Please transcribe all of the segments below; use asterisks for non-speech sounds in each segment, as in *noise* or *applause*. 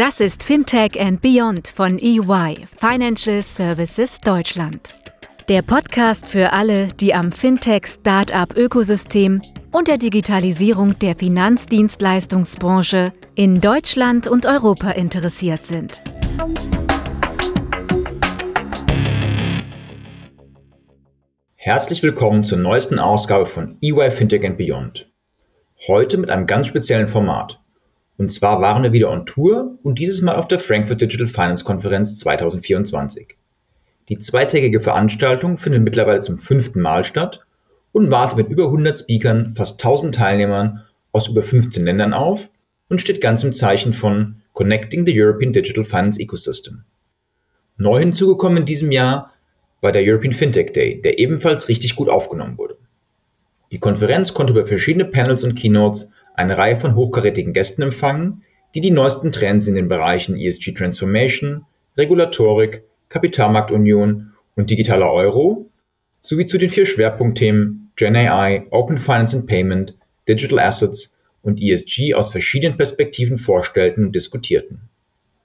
Das ist Fintech and Beyond von EY, Financial Services Deutschland. Der Podcast für alle, die am Fintech-Startup-Ökosystem und der Digitalisierung der Finanzdienstleistungsbranche in Deutschland und Europa interessiert sind. Herzlich willkommen zur neuesten Ausgabe von EY Fintech and Beyond. Heute mit einem ganz speziellen Format. Und zwar waren wir wieder on Tour und dieses Mal auf der Frankfurt Digital Finance Konferenz 2024. Die zweitägige Veranstaltung findet mittlerweile zum fünften Mal statt und wartet mit über 100 Speakern, fast 1000 Teilnehmern aus über 15 Ländern auf und steht ganz im Zeichen von Connecting the European Digital Finance Ecosystem. Neu hinzugekommen in diesem Jahr war der European Fintech Day, der ebenfalls richtig gut aufgenommen wurde. Die Konferenz konnte über verschiedene Panels und Keynotes eine Reihe von hochkarätigen Gästen empfangen, die die neuesten Trends in den Bereichen ESG Transformation, Regulatorik, Kapitalmarktunion und digitaler Euro sowie zu den vier Schwerpunktthemen Gen AI, Open Finance and Payment, Digital Assets und ESG aus verschiedenen Perspektiven vorstellten und diskutierten.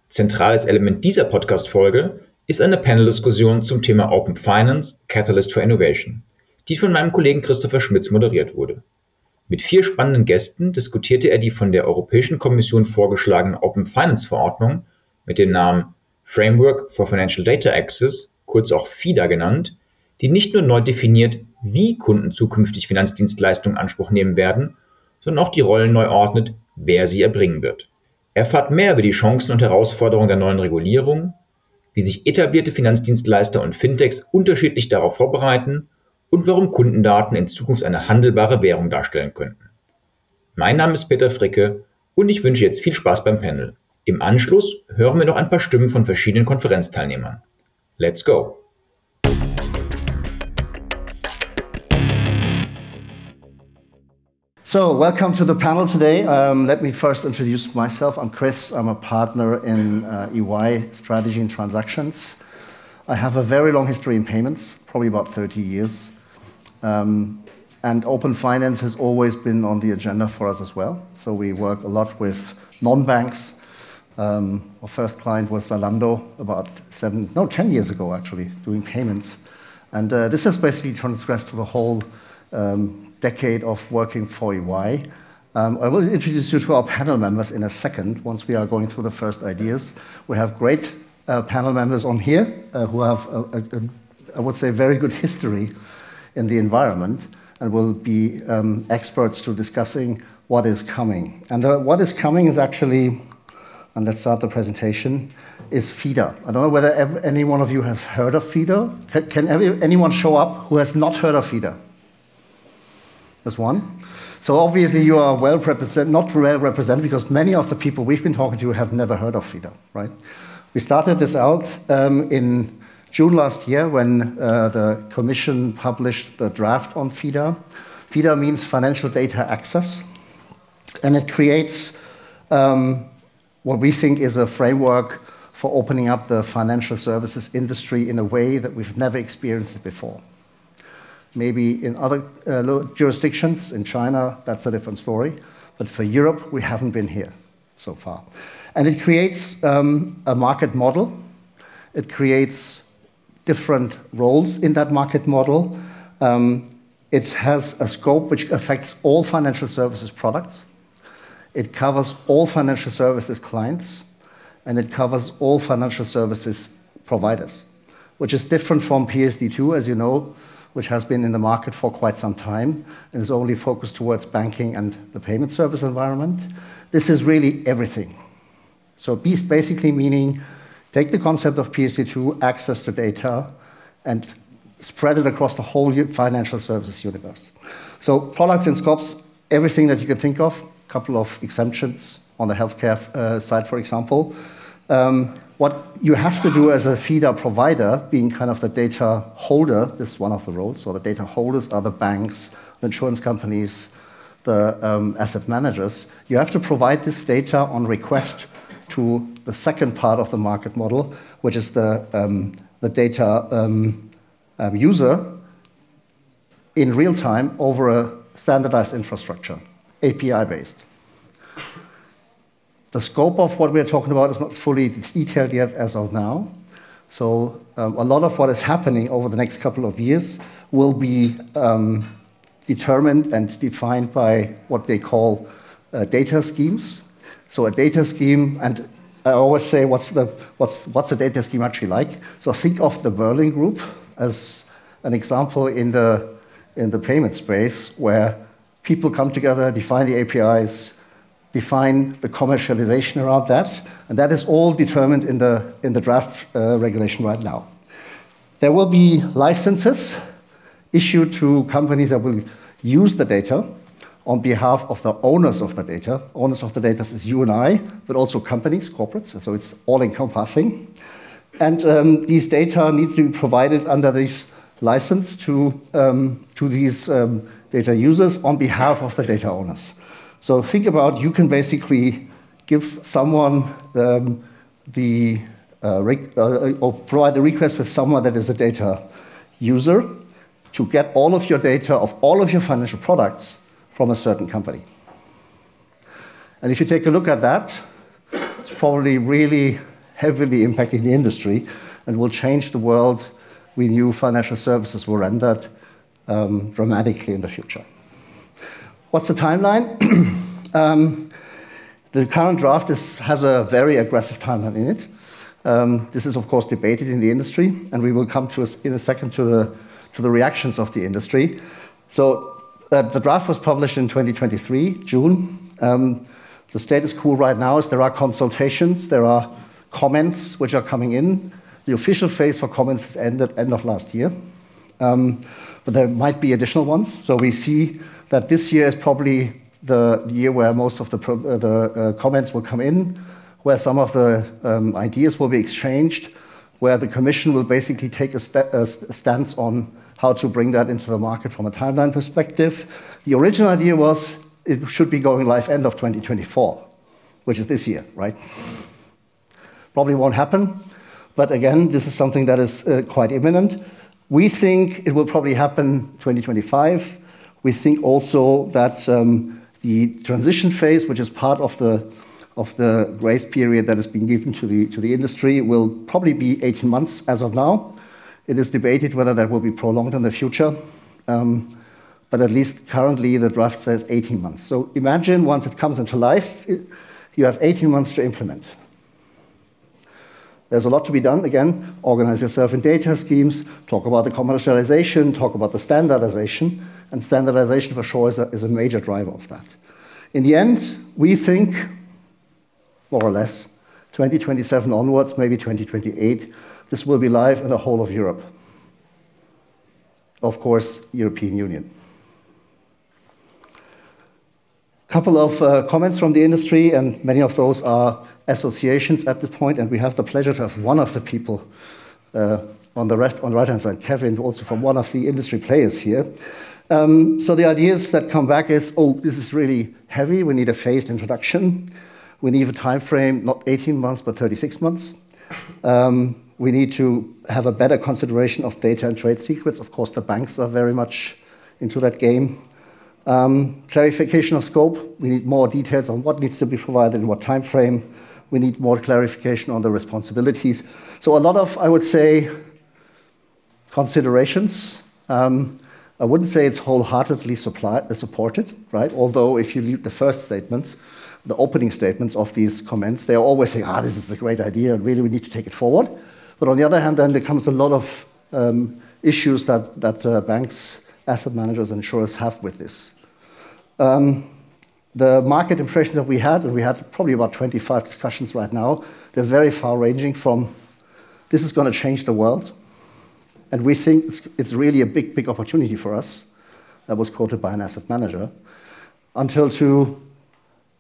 Zentrales Element dieser Podcast-Folge ist eine Panel-Diskussion zum Thema Open Finance, Catalyst for Innovation, die von meinem Kollegen Christopher Schmitz moderiert wurde. Mit vier spannenden Gästen diskutierte er die von der Europäischen Kommission vorgeschlagene Open Finance Verordnung mit dem Namen Framework for Financial Data Access, kurz auch FIDA genannt, die nicht nur neu definiert, wie Kunden zukünftig Finanzdienstleistungen in Anspruch nehmen werden, sondern auch die Rollen neu ordnet, wer sie erbringen wird. Erfahrt mehr über die Chancen und Herausforderungen der neuen Regulierung, wie sich etablierte Finanzdienstleister und Fintechs unterschiedlich darauf vorbereiten und warum Kundendaten in Zukunft eine handelbare Währung darstellen könnten. Mein Name ist Peter Fricke und ich wünsche jetzt viel Spaß beim Panel. Im Anschluss hören wir noch ein paar Stimmen von verschiedenen Konferenzteilnehmern. Let's go! So, welcome to the panel today. Um, let me first introduce myself. I'm Chris. I'm a partner in uh, EY Strategy and Transactions. I have a very long history in payments, probably about 30 years. Um, and open finance has always been on the agenda for us as well. So, we work a lot with non banks, um, our first client was Zalando about seven, no, 10 years ago actually, doing payments. And uh, this has basically transgressed to the whole um, decade of working for EY. Um, I will introduce you to our panel members in a second once we are going through the first ideas. We have great uh, panel members on here uh, who have, a, a, a, I would say, very good history in the environment and will be um, experts to discussing what is coming. And uh, what is coming is actually and let's start the presentation, is FIDA. I don't know whether ever, any one of you has heard of FIDA. Can, can every, anyone show up who has not heard of FIDA? There's one. So obviously you are well represented, not well represented, because many of the people we've been talking to have never heard of FIDA, right? We started this out um, in June last year when uh, the Commission published the draft on FIDA. FIDA means Financial Data Access, and it creates um, what we think is a framework for opening up the financial services industry in a way that we've never experienced it before. Maybe in other uh, jurisdictions, in China, that's a different story. But for Europe, we haven't been here so far. And it creates um, a market model. It creates different roles in that market model. Um, it has a scope which affects all financial services products. It covers all financial services clients, and it covers all financial services providers, which is different from PSD2, as you know, which has been in the market for quite some time and is only focused towards banking and the payment service environment. This is really everything. So basically meaning take the concept of PSD2, access to data, and spread it across the whole financial services universe. So products and scopes, everything that you can think of, a couple of exemptions on the healthcare uh, side, for example. Um, what you have to do as a FIDA provider, being kind of the data holder, this is one of the roles. So the data holders are the banks, the insurance companies, the um, asset managers. You have to provide this data on request to the second part of the market model, which is the, um, the data um, um user in real time over a standardized infrastructure. API based. The scope of what we're talking about is not fully detailed yet as of now. So um, a lot of what is happening over the next couple of years will be um, determined and defined by what they call uh, data schemes. So a data scheme, and I always say, what's the what's what's a data scheme actually like? So think of the Berlin Group as an example in the in the payment space where people come together, define the APIs, define the commercialization around that, and that is all determined in the in the draft uh, regulation right now. There will be licenses issued to companies that will use the data on behalf of the owners of the data. Owners of the data is you and I, but also companies, corporates, so it's all encompassing. And um, these data need to be provided under this license to, um, to these um, data users on behalf of the data owners. So think about you can basically give someone um, the uh, uh, or provide a request with someone that is a data user to get all of your data of all of your financial products from a certain company. And if you take a look at that, it's probably really heavily impacting the industry and will change the world we knew financial services were rendered um, dramatically in the future. What's the timeline? *clears throat* um, the current draft is, has a very aggressive timeline in it. Um, this is, of course, debated in the industry, and we will come to a, in a second to the, to the reactions of the industry. So uh, the draft was published in 2023, June. Um, the status quo right now is there are consultations, there are comments which are coming in. The official phase for comments is ended end of last year. Um, but there might be additional ones. So we see that this year is probably the, year where most of the, uh, the uh, comments will come in, where some of the um, ideas will be exchanged, where the Commission will basically take a, st a stance on how to bring that into the market from a timeline perspective. The original idea was it should be going live end of 2024, which is this year, right? Probably won't happen, but again, this is something that is uh, quite imminent. We think it will probably happen 2025. We think also that um, the transition phase, which is part of the of the grace period that has been given to the to the industry, will probably be 18 months as of now. It is debated whether that will be prolonged in the future. Um, but at least currently, the draft says 18 months. So imagine once it comes into life, you have 18 months to implement. There's a lot to be done. Again, organize yourself in data schemes, talk about the commercialization, talk about the standardization, and standardization for sure is a, is a major driver of that. In the end, we think, more or less, 2027 onwards, maybe 2028, this will be live in the whole of Europe. Of course, European Union. A couple of uh, comments from the industry, and many of those are associations at this point, and we have the pleasure to have one of the people uh, on the right, on the right-hand side, Kevin, also from one of the industry players here. Um, so the ideas that come back is, oh, this is really heavy. We need a phased introduction. We need a time frame, not 18 months, but 36 months. Um, we need to have a better consideration of data and trade secrets. Of course, the banks are very much into that game. Um, clarification of scope. We need more details on what needs to be provided in what time frame. We need more clarification on the responsibilities. So a lot of, I would say, considerations. Um, I wouldn't say it's wholeheartedly uh, supported, right? Although if you read the first statements, the opening statements of these comments, they are always saying, ah, this is a great idea, and really we need to take it forward. But on the other hand, then there comes a lot of um, issues that, that uh, banks, asset managers, and insurers have with this. Um, the market impressions that we had, and we had probably about 25 discussions right now, they're very far ranging from this is going to change the world. And we think it's, it's really a big, big opportunity for us. That was quoted by an asset manager. Until to,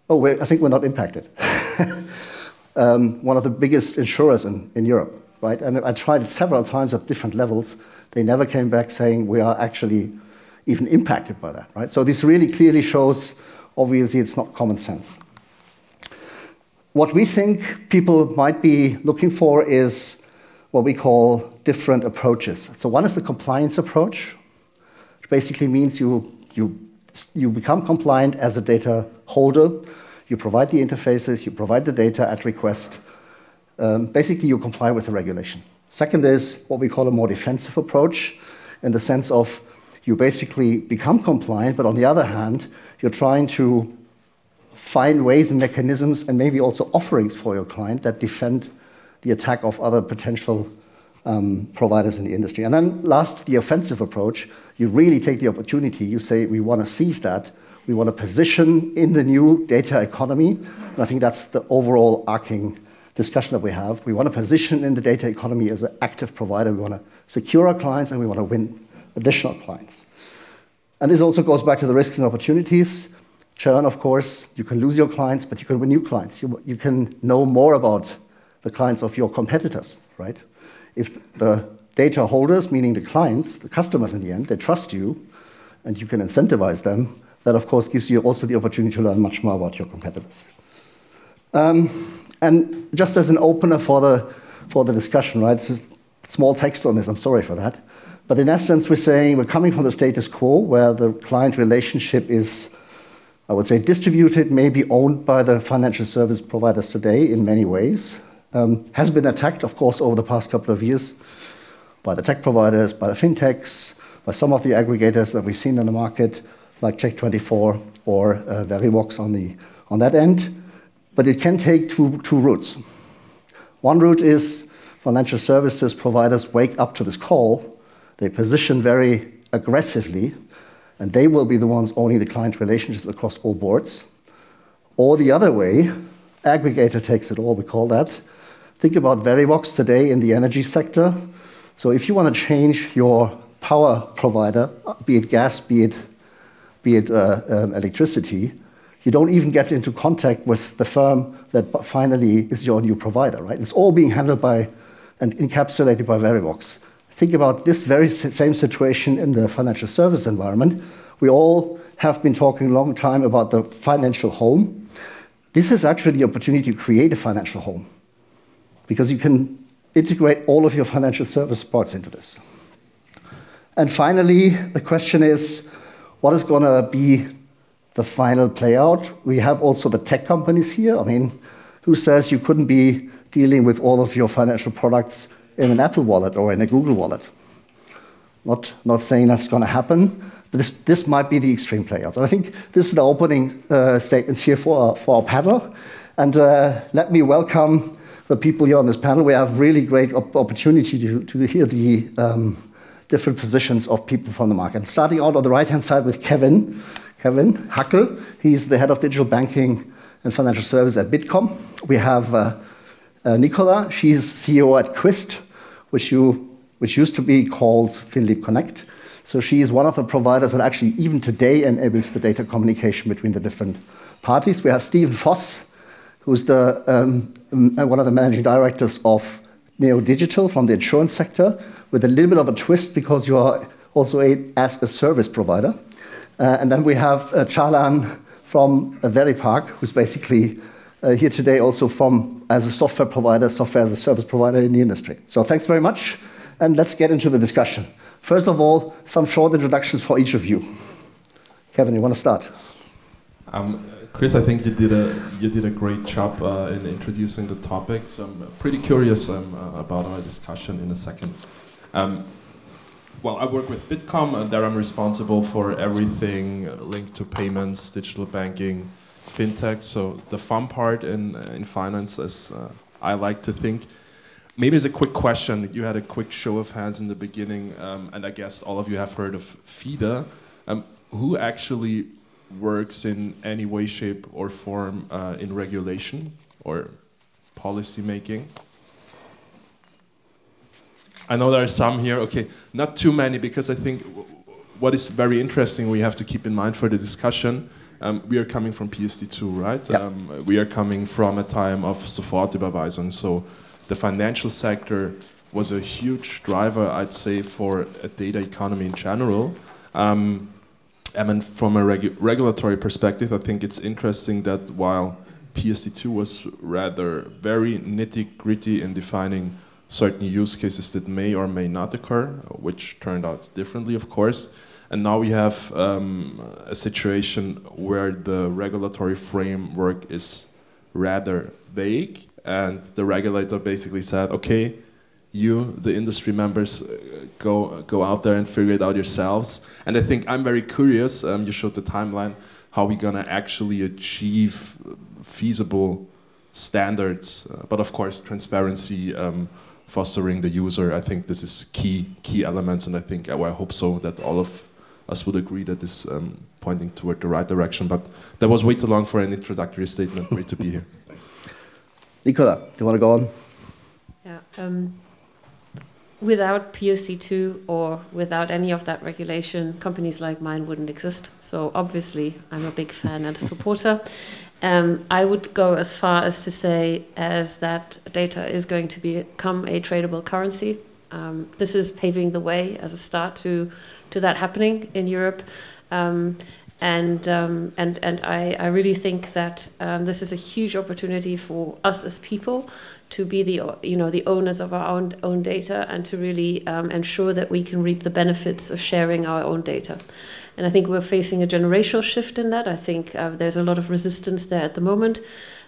oh, I think we're not impacted. *laughs* um, one of the biggest insurers in, in Europe right? And I tried it several times at different levels. They never came back saying we are actually even impacted by that, right? So this really clearly shows, obviously, it's not common sense. What we think people might be looking for is what we call different approaches. So one is the compliance approach, which basically means you, you, you become compliant as a data holder. You provide the interfaces, you provide the data at request. Um, basically, you comply with the regulation. Second is what we call a more defensive approach, in the sense of you basically become compliant, but on the other hand, you're trying to find ways and mechanisms and maybe also offerings for your client that defend the attack of other potential um, providers in the industry. And then last, the offensive approach. You really take the opportunity. You say, we want to seize that. We want to position in the new data economy. And I think that's the overall arcing discussion that we have. We want to position in the data economy as an active provider. We want to secure our clients and we want to win additional clients. And this also goes back to the risks and opportunities. Churn, of course, you can lose your clients, but you can win new clients. You, you can know more about the clients of your competitors, right? If the data holders, meaning the clients, the customers in the end, they trust you and you can incentivize them, that of course gives you also the opportunity to learn much more about your competitors. Um, and just as an opener for the, for the discussion, right, this is small text on this, I'm sorry for that. But in essence, we're saying we're coming from the status quo where the client relationship is, I would say, distributed, maybe owned by the financial service providers today in many ways. Um, has been attacked, of course, over the past couple of years by the tech providers, by the fintechs, by some of the aggregators that we've seen in the market, like Check24 or uh, Verivox on, the, on that end. But it can take two, two routes. One route is financial services providers wake up to this call they position very aggressively, and they will be the ones owning the client relationships across all boards. Or the other way, aggregator takes it all, we call that. Think about Verivox today in the energy sector. So if you want to change your power provider, be it gas, be it, be it uh, um, electricity, you don't even get into contact with the firm that finally is your new provider, right? It's all being handled by and encapsulated by Verivox. Think about this very same situation in the financial service environment. We all have been talking a long time about the financial home. This is actually the opportunity to create a financial home because you can integrate all of your financial service parts into this. And finally, the question is what is going to be the final playout? We have also the tech companies here. I mean, who says you couldn't be dealing with all of your financial products in an Apple wallet or in a Google wallet. Not, not saying that's going to happen, but this, this might be the extreme playouts. I think this is the opening uh, statements here for our, for our panel. And uh, let me welcome the people here on this panel. We have really great op opportunity to, to hear the um, different positions of people from the market. Starting out on the right-hand side with Kevin, Kevin Hackl. He's the head of digital banking and financial service at Bitkom. We have uh, uh, Nicola, she's CEO at Qwist, which, you, which used to be called FinLeap Connect. So she is one of the providers that actually even today enables the data communication between the different parties. We have Stephen Voss, who's the, um, one of the managing directors of Neodigital from the insurance sector, with a little bit of a twist because you are also a, as a service provider. Uh, and then we have uh, Çağlar from uh, Veripark, who's basically uh, here today also from as a software provider, software as a service provider in the industry. So thanks very much, and let's get into the discussion. First of all, some short introductions for each of you. Kevin, you want to start? Um, Chris, I think you did a you did a great job uh, in introducing the topic. So I'm pretty curious um, uh, about our discussion in a second. Um, well, I work with Bitkom, and there I'm responsible for everything linked to payments, digital banking, fintech. So the fun part in in finance, as uh, I like to think. Maybe as a quick question, you had a quick show of hands in the beginning, um, and I guess all of you have heard of FIDA. Um, who actually works in any way, shape, or form uh, in regulation or policy making? I know there are some here. Okay, not too many, because I think what is very interesting we have to keep in mind for the discussion um, we are coming from PSD2, right? Yeah. Um, we are coming from a time of Sofortüberweisung, so the financial sector was a huge driver, I'd say, for a data economy in general. Um, I mean, from a regu regulatory perspective, I think it's interesting that while PSD2 was rather very nitty gritty in defining certain use cases that may or may not occur, which turned out differently, of course, And now we have um, a situation where the regulatory framework is rather vague, and the regulator basically said, okay, you, the industry members, uh, go go out there and figure it out yourselves. And I think I'm very curious. Um, you showed the timeline. How we gonna actually achieve feasible standards? Uh, but of course, transparency, um, fostering the user. I think this is key key elements, and I think well, I hope so that all of us would agree that is um, pointing toward the right direction. But that was way too long for an introductory statement. Great to be here. *laughs* Nicola, do you want to go on? Yeah. Um, without PSD2 or without any of that regulation, companies like mine wouldn't exist. So obviously, I'm a big fan and a supporter. *laughs* Um, I would go as far as to say as that data is going to become a tradable currency. Um, this is paving the way as a start to to that happening in Europe. Um, and um, and and I, I really think that um, this is a huge opportunity for us as people to be the you know the owners of our own own data and to really um, ensure that we can reap the benefits of sharing our own data. And I think we're facing a generational shift in that. I think uh, there's a lot of resistance there at the moment.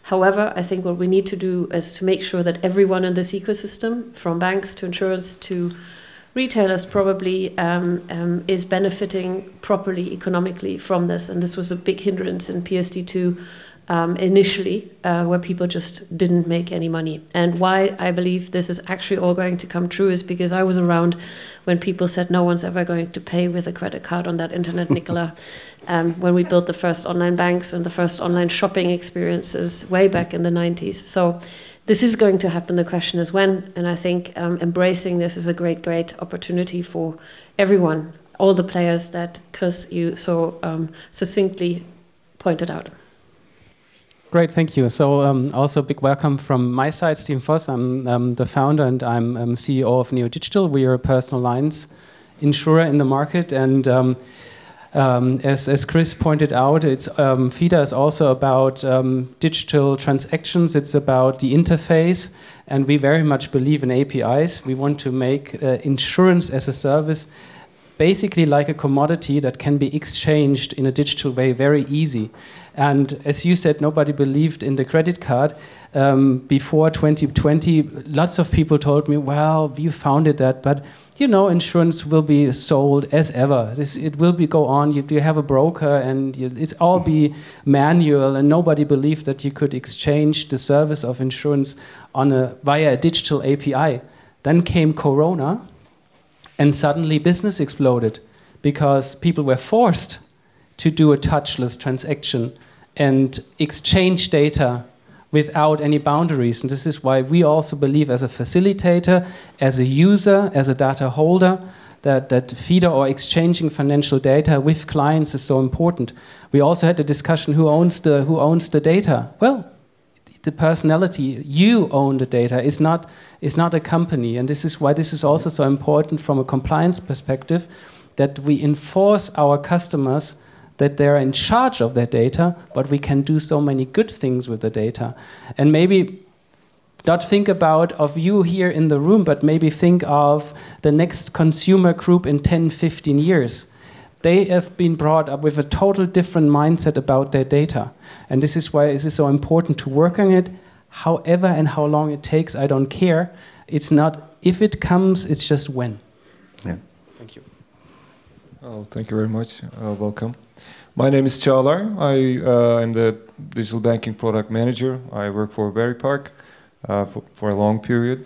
However, I think what we need to do is to make sure that everyone in this ecosystem, from banks to insurance to retailers probably um, um, is benefiting properly economically from this. And this was a big hindrance in PSD2 um, initially, uh, where people just didn't make any money. And why I believe this is actually all going to come true is because I was around when people said no one's ever going to pay with a credit card on that internet, Nicola. *laughs* Um, when we built the first online banks and the first online shopping experiences way back in the 90s. So this is going to happen. The question is when. And I think um, embracing this is a great, great opportunity for everyone, all the players that Chris you so um, succinctly pointed out. Great, thank you. So, um, also big welcome from my side, Stephen Voss. I'm um, the founder and I'm um, CEO of Neodigital. We are a personal lines insurer in the market, and um, um, as, as Chris pointed out, it's um, FIDA is also about digital transactions. It's about the interface, and we very much believe in APIs. We want to make uh, insurance as a service basically like a commodity that can be exchanged in a digital way very easy. And as you said, nobody believed in the credit card. Um, before 2020, lots of people told me, well, you founded that, but you know, insurance will be sold as ever. This, it will be go on. You, you have a broker, and you, it's all be manual. And nobody believed that you could exchange the service of insurance on a via a digital API. Then came Corona, and suddenly business exploded because people were forced to do a touchless transaction and exchange data without any boundaries. And this is why we also believe, as a facilitator, as a user, as a data holder, that, that FIDA or exchanging financial data with clients is so important. We also had a discussion who owns the, who owns the data? Well, the personality, you own the data, is not, is not a company. And this is why this is also so important from a compliance perspective that we enforce our customers that they're in charge of their data, but we can do so many good things with the data. And maybe not think about of you here in the room, but maybe think of the next consumer group in 10, 15 years. They have been brought up with a total different mindset about their data. And this is why it is so important to work on it. However and how long it takes, I don't care. It's not if it comes, it's just when. Yeah. Thank you. Oh, thank you very much. Uh, welcome. My name is Çağlar. I uh, am the digital banking product manager. I work for Veripark uh, for, for, a long period.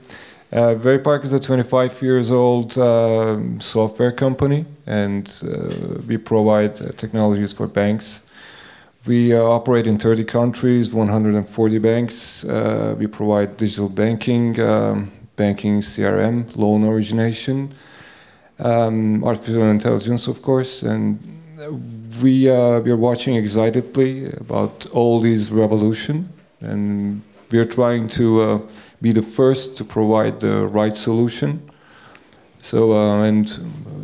Uh, Veripark is a 25 years old uh, software company, and uh, we provide uh, technologies for banks. We uh, operate in 30 countries, 140 banks. we provide digital banking, um, banking CRM, loan origination, um, artificial intelligence, of course, and we uh, we are watching excitedly about all these revolution, and we are trying to uh, be the first to provide the right solution. So uh, and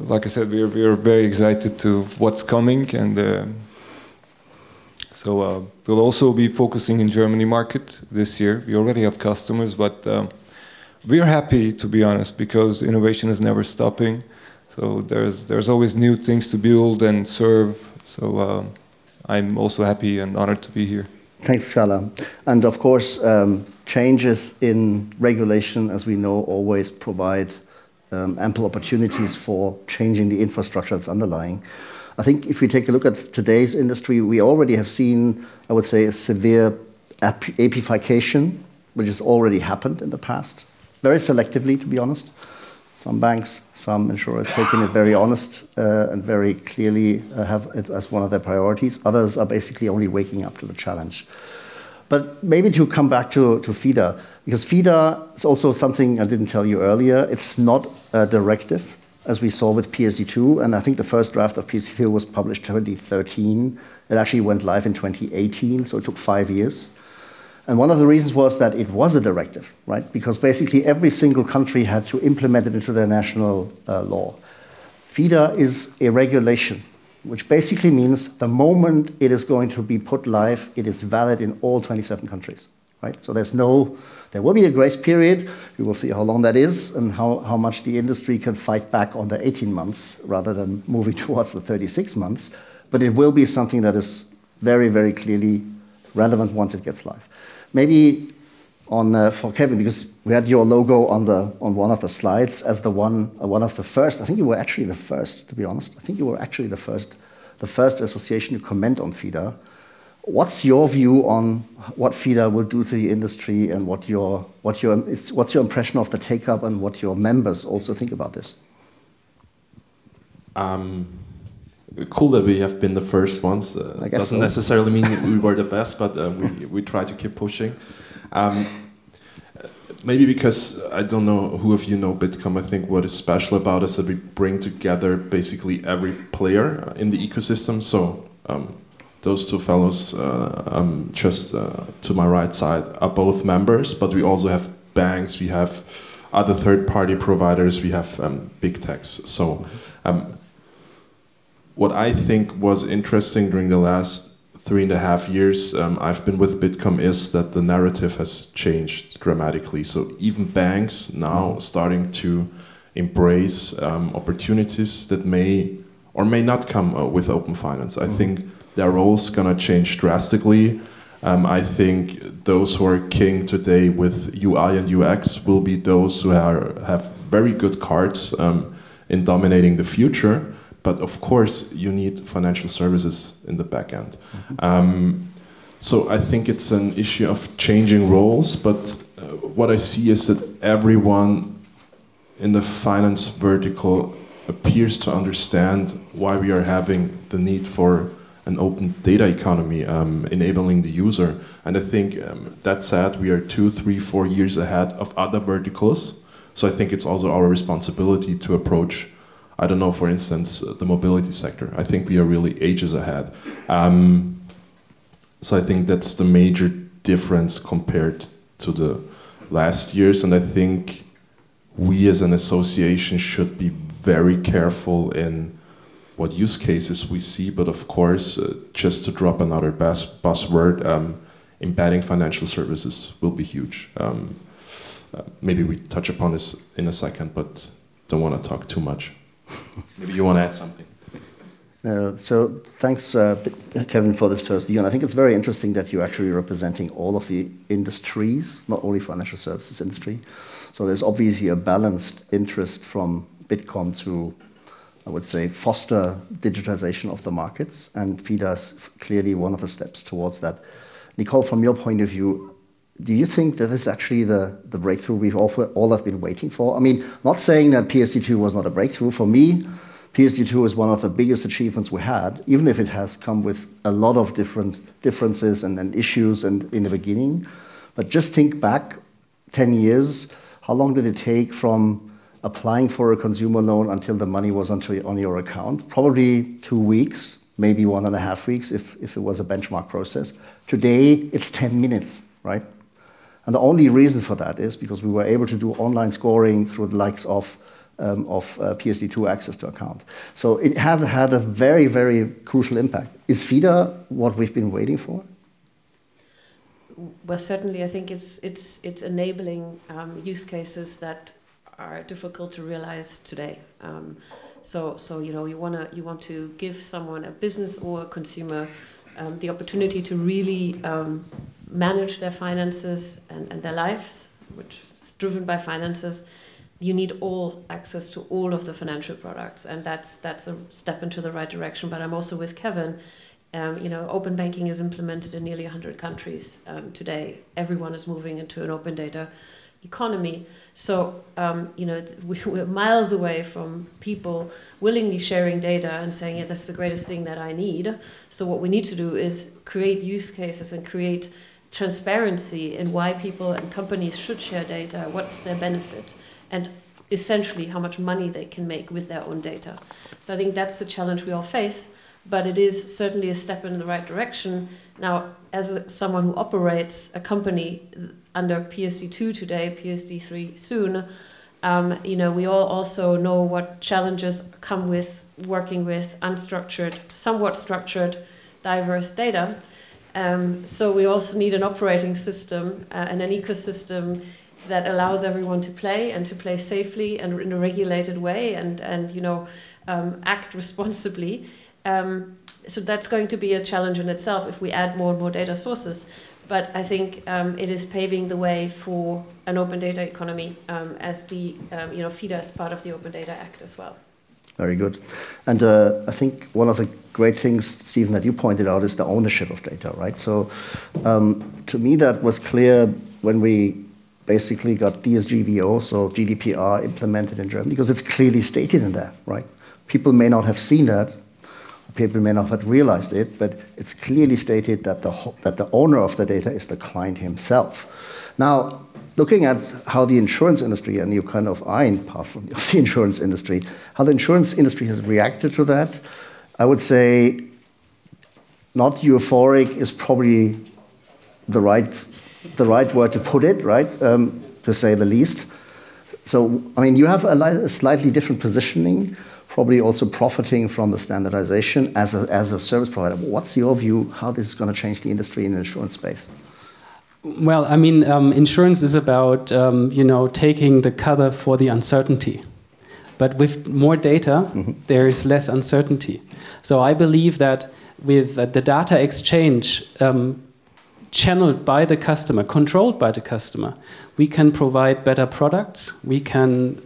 like I said, we are we are very excited to what's coming, and uh, so uh, we'll also be focusing in Germany market this year. We already have customers, but uh, we are happy to be honest because innovation is never stopping. So there's there's always new things to build and serve. So um, I'm also happy and honored to be here. Thanks, Çağlar. And of course, um, changes in regulation, as we know, always provide um, ample opportunities for changing the infrastructure that's underlying. I think if we take a look at today's industry, we already have seen, I would say, a severe apification, which has already happened in the past, very selectively, to be honest. Some banks, some insurers taking it very honest uh, and very clearly uh, have it as one of their priorities. Others are basically only waking up to the challenge. But maybe to come back to, to FIDA, because FIDA is also something I didn't tell you earlier. It's not a directive, as we saw with PSD2, and I think the first draft of PSD2 was published 2013. It actually went live in 2018, so it took five years. And one of the reasons was that it was a directive, right? Because basically every single country had to implement it into their national uh, law. FIDA is a regulation, which basically means the moment it is going to be put live, it is valid in all 27 countries, right? So there's no, there will be a grace period. We will see how long that is and how, how much the industry can fight back on the 18 months rather than moving *laughs* towards the 36 months. But it will be something that is very, very clearly relevant once it gets live. Maybe on uh, for Kevin because we had your logo on the on one of the slides as the one uh, one of the first. I think you were actually the first, to be honest. I think you were actually the first the first association to comment on FIDA. What's your view on what FIDA will do to the industry and what your what your what's your impression of the take up and what your members also think about this? Um, cool that we have been the first ones. Uh, doesn't so. necessarily mean we were the *laughs* best, but uh, we, we try to keep pushing. Um, maybe because I don't know who of you know Bitkom, I think what is special about us is that we bring together basically every player in the ecosystem. So um, those two fellows, uh, um, just uh, to my right side, are both members, but we also have banks. We have other third-party providers. We have um, big techs. So um, what I think was interesting during the last three and a half years um, I've been with Bitkom is that the narrative has changed dramatically. So even banks now starting to embrace um, opportunities that may or may not come uh, with open finance. I mm-hmm. think their role's gonna change drastically. Um, I think those who are king today with UI and UX will be those who are, have very good cards um, in dominating the future. But of course, you need financial services in the back end. Mm-hmm. Um, so I think it's an issue of changing roles. But uh, what I see is that everyone in the finance vertical appears to understand why we are having the need for an open data economy, um, enabling the user. And I think um, that said, we are two, three, four years ahead of other verticals. So I think it's also our responsibility to approach I don't know, for instance, the mobility sector. I think we are really ages ahead. Um, so I think that's the major difference compared to the last years. And I think we as an association should be very careful in what use cases we see. But of course, uh, just to drop another buzz, buzzword, um, embedding financial services will be huge. Um, uh, maybe we touch upon this in a second, but don't want to talk too much. Maybe you want to add something. Uh, so thanks, uh, Kevin, for this first view. And I think it's very interesting that you're actually representing all of the industries, not only financial services industry. So there's obviously a balanced interest from Bitkom to, I would say, foster digitization of the markets. And FIDA is clearly one of the steps towards that. Nicole, from your point of view, do you think that is actually the, the breakthrough we've all, all have been waiting for? I mean, not saying that PSD2 was not a breakthrough. For me, PSD2 is one of the biggest achievements we had, even if it has come with a lot of different differences and, and issues and in the beginning. But just think back 10 years, how long did it take from applying for a consumer loan until the money was onto, on your account? Probably two weeks, maybe one and a half weeks if, if it was a benchmark process. Today, it's 10 minutes, right? And the only reason for that is because we were able to do online scoring through the likes of, um, of uh, PSD2 access to account. So it had had a very, very crucial impact. Is FIDA what we've been waiting for? Well, certainly, I think it's, it's, it's enabling um, use cases that are difficult to realize today. Um, So, so you know, you wanna you want to give someone, a business or a consumer, um, the opportunity to really um, manage their finances and, and their lives, which is driven by finances. You need all access to all of the financial products, and that's that's a step into the right direction. But I'm also with Kevin. Um, you know, open banking is implemented in nearly 100 countries um, today. Everyone is moving into an open data economy. So, um, you know, we're miles away from people willingly sharing data and saying, yeah, that's the greatest thing that I need. So, what we need to do is create use cases and create transparency in why people and companies should share data, what's their benefit, and essentially how much money they can make with their own data. So, I think that's the challenge we all face, but it is certainly a step in the right direction. Now, as a, someone who operates a company, under PSD2 today, PSD3 soon, um, you know, we all also know what challenges come with working with unstructured, somewhat structured, diverse data. Um, so we also need an operating system uh, and an ecosystem that allows everyone to play and to play safely and in a regulated way and, and you know, um, act responsibly. Um, so that's going to be a challenge in itself if we add more and more data sources but I think um, it is paving the way for an open data economy um, as the um, you know FIDA is part of the Open Data Act as well. Very good, and uh, I think one of the great things, Stephen, that you pointed out is the ownership of data, right? So um, to me, that was clear when we basically got DSGVO, so GDPR, implemented in Germany, because it's clearly stated in there, right? People may not have seen that, people may not have realized it, but it's clearly stated that the, that the owner of the data is the client himself. Now, looking at how the insurance industry, and you kind of are in part of the *laughs* insurance industry, how the insurance industry has reacted to that, I would say not euphoric is probably the right, the right word to put it, right? Um, to say the least. So, I mean, you have a, a slightly different positioning probably also profiting from the standardization as a, as a service provider. What's your view how this is going to change the industry in the insurance space? Well, I mean, um, insurance is about um, you know taking the cover for the uncertainty, but with more data, mm -hmm. there is less uncertainty. So I believe that with uh, the data exchange um, channeled by the customer, controlled by the customer, we can provide better products. We can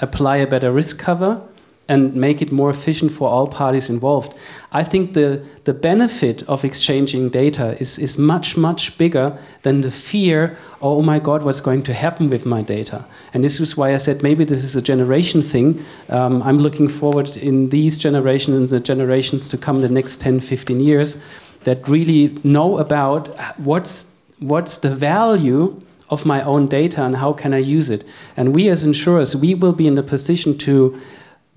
apply a better risk cover and make it more efficient for all parties involved. I think the, the benefit of exchanging data is, is much, much bigger than the fear, oh my God, what's going to happen with my data? And this is why I said maybe this is a generation thing. Um, I'm looking forward in these generations and the generations to come the next 10, 15 years that really know about what's, what's the value of my own data and how can I use it. And we as insurers, we will be in the position to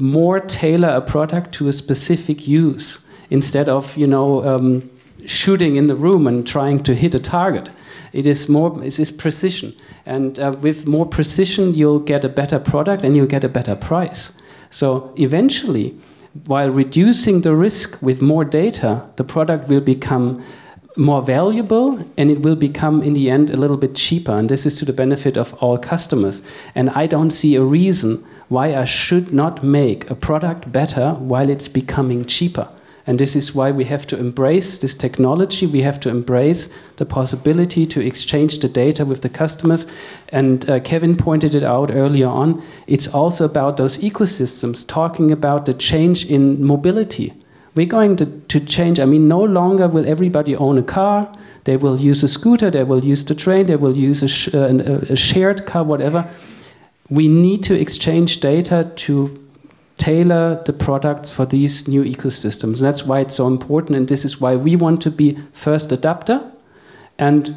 more tailor a product to a specific use instead of you know um, shooting in the room and trying to hit a target. It is more it is precision, and uh, with more precision, you'll get a better product and you'll get a better price. So eventually, while reducing the risk with more data, the product will become more valuable and it will become in the end a little bit cheaper and this is to the benefit of all customers and i don't see a reason why I should not make a product better while it's becoming cheaper. And this is why we have to embrace this technology. We have to embrace the possibility to exchange the data with the customers. And uh, Kevin pointed it out earlier on. It's also about those ecosystems, talking about the change in mobility. We're going to, to change. I mean, no longer will everybody own a car. They will use a scooter, they will use the train, they will use a, sh uh, a shared car, whatever we need to exchange data to tailor the products for these new ecosystems. That's why it's so important, and this is why we want to be first adapter. And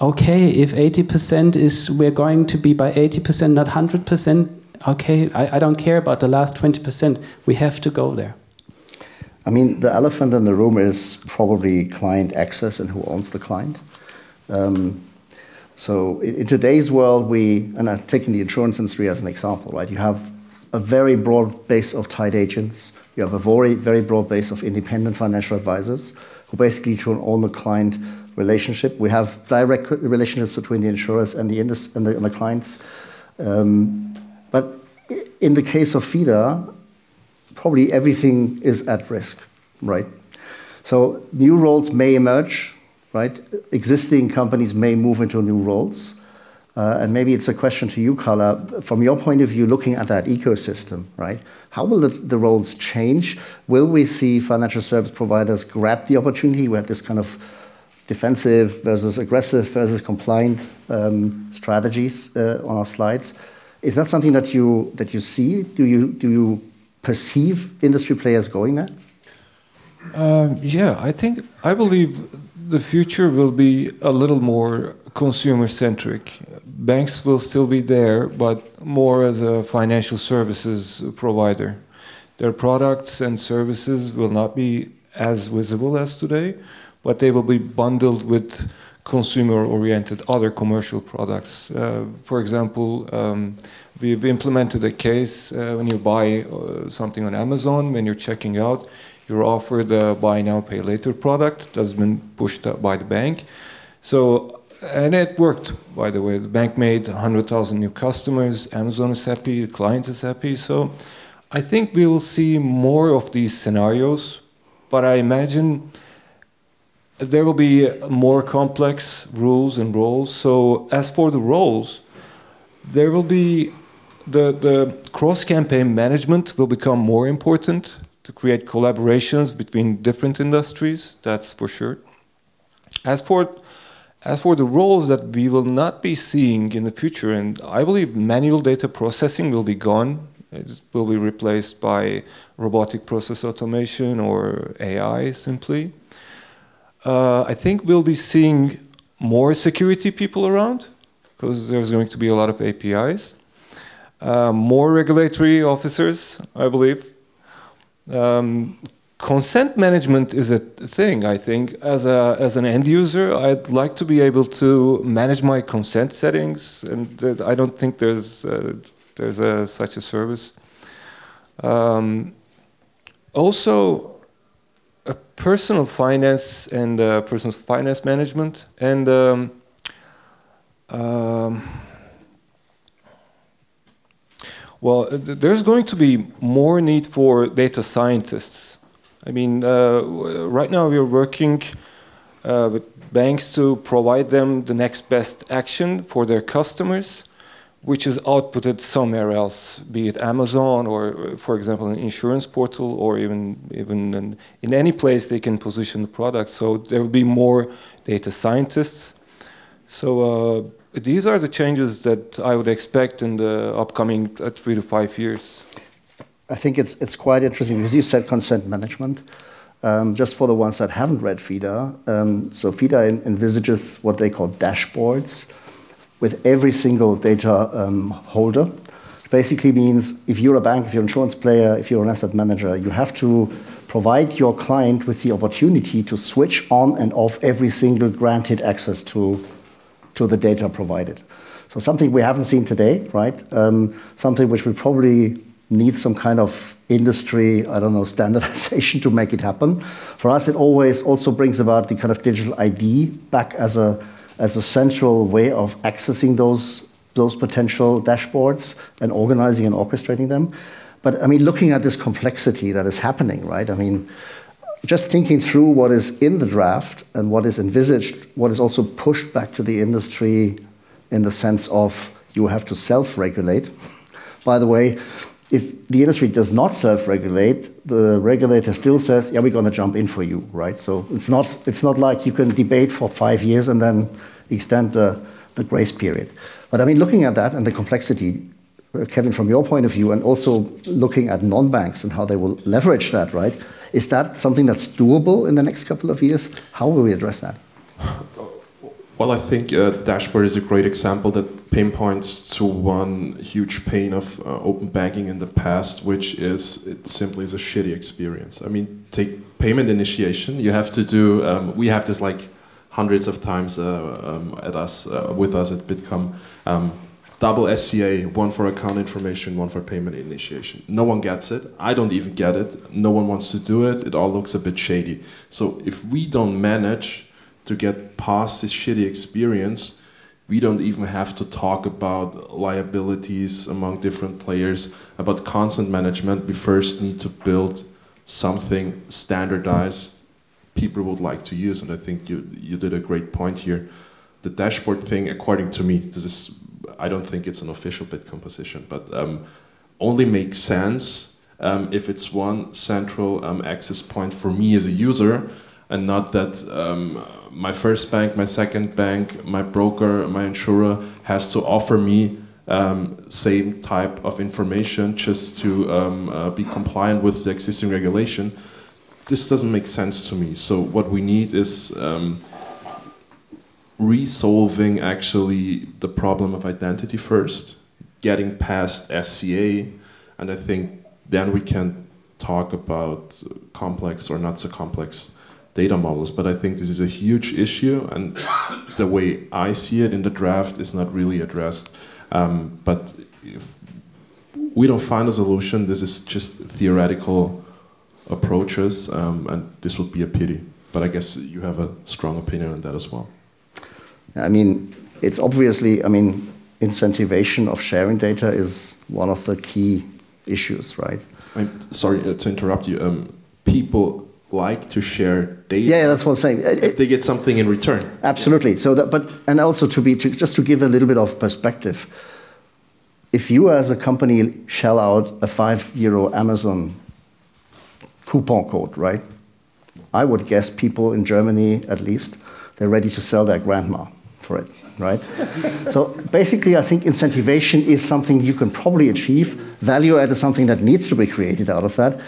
okay, if 80% is we're going to be by 80%, not 100%, okay, I, I don't care about the last 20%. We have to go there. I mean, the elephant in the room is probably client access and who owns the client. Um, so in today's world, we, and taking the insurance industry as an example, right? You have a very broad base of tied agents. You have a very, very broad base of independent financial advisors who basically own the client relationship. We have direct relationships between the insurers and the, and the, and the clients. Um, but in the case of FIDA, probably everything is at risk, right? So new roles may emerge, right? Existing companies may move into new roles. Uh, and maybe it's a question to you, Çağlar. From your point of view, looking at that ecosystem, right? How will the, roles change? Will we see financial service providers grab the opportunity? We have this kind of defensive versus aggressive versus compliant um, strategies uh, on our slides. Is that something that you that you see? Do you do you perceive industry players going there? Um, yeah, I think I believe the future will be a little more consumer centric. Banks will still be there, but more as a financial services provider. Their products and services will not be as visible as today, but they will be bundled with consumer oriented other commercial products. Uh, for example, um, we've implemented a case uh, when you buy uh, something on Amazon, when you're checking out, you're offered a buy now, pay later product that's been pushed by the bank. So, and it worked, by the way. The bank made 100,000 new customers, Amazon is happy, the client is happy. So, I think we will see more of these scenarios, but I imagine there will be more complex rules and roles. So as for the roles, there will be the, the cross campaign management will become more important to create collaborations between different industries. That's for sure. As for as for the roles that we will not be seeing in the future, and I believe manual data processing will be gone. It will be replaced by robotic process automation or AI simply uh, I think we'll be seeing more security people around because there's going to be a lot of APIs. Uh, more regulatory officers, I believe. Um, consent management is a thing, I think. As, a, as an end user, I'd like to be able to manage my consent settings, and I don't think there's, uh, there's a, such a service. Um, also, personal finance and uh, personal finance management and um, um, well there's going to be more need for data scientists i mean uh, right now we're working uh, with banks to provide them the next best action for their customers which is outputted somewhere else, be it Amazon or, for example, an insurance portal, or even even in, in any place they can position the product. So there will be more data scientists. So uh, these are the changes that I would expect in the upcoming uh, three to five years. I think it's it's quite interesting because you said consent management. Um, just for the ones that haven't read FIDA, um, so FIDA envisages what they call dashboards with every single data um, holder. Basically means if you're a bank, if you're an insurance player, if you're an asset manager, you have to provide your client with the opportunity to switch on and off every single granted access to, to the data provided. So something we haven't seen today, right? Um, something which we probably need some kind of industry, I don't know, *laughs* standardization to make it happen. For us, it always also brings about the kind of digital ID back as a as a central way of accessing those, those potential dashboards and organizing and orchestrating them. But I mean, looking at this complexity that is happening, right? I mean, just thinking through what is in the draft and what is envisaged, what is also pushed back to the industry in the sense of you have to self regulate. By the way, if the industry does not self-regulate, the regulator still says, "Yeah, we're going to jump in for you," right? So it's not it's not like you can debate for five years and then extend the, the grace period. But I mean, looking at that and the complexity, uh, Kevin, from your point of view, and also looking at non-banks and how they will leverage that, right? Is that something that's doable in the next couple of years? How will we address that? Well, I think uh, Dashboard is a great example that pinpoints to one huge pain of uh, open banking in the past, which is it simply is a shitty experience. I mean, take payment initiation. You have to do. Um, we have this like hundreds of times uh, um, at us uh, with us at Bitkom. Um, double SCA, one for account information, one for payment initiation. No one gets it. I don't even get it. No one wants to do it. It all looks a bit shady. So if we don't manage to get past this shitty experience, we don't even have to talk about liabilities among different players, about consent management. We first need to build something standardized people would like to use. And I think you, you did a great point here. The dashboard thing, according to me, this is, I don't think it's an official Bitkom position, but um, only makes sense um, if it's one central um, access point for me as a user and not that um, my first bank, my second bank, my broker, my insurer has to offer me um, same type of information just to um, uh, be compliant with the existing regulation. This doesn't make sense to me. So what we need is resolving actually the problem of identity first, getting past SCA, and I think then we can talk about complex or not so complex data models. But I think this is a huge issue, and the way I see it in the draft is not really addressed. Um, but if we don't find a solution, this is just theoretical approaches, um, and this would be a pity. But I guess you have a strong opinion on that as well. I mean, it's obviously, I mean, incentivation of sharing data is one of the key issues, right? I'm sorry uh, to interrupt you. Um, people like to share data. Yeah, that's what I'm saying. If they get something in return. Absolutely. So that, but and also to be to, just to give a little bit of perspective. If you as a company shell out a five euro Amazon coupon code, right? I would guess people in Germany, at least, they're ready to sell their grandma for it, right? so basically, I think incentivization is something you can probably achieve. Value add is something that needs to be created out of that.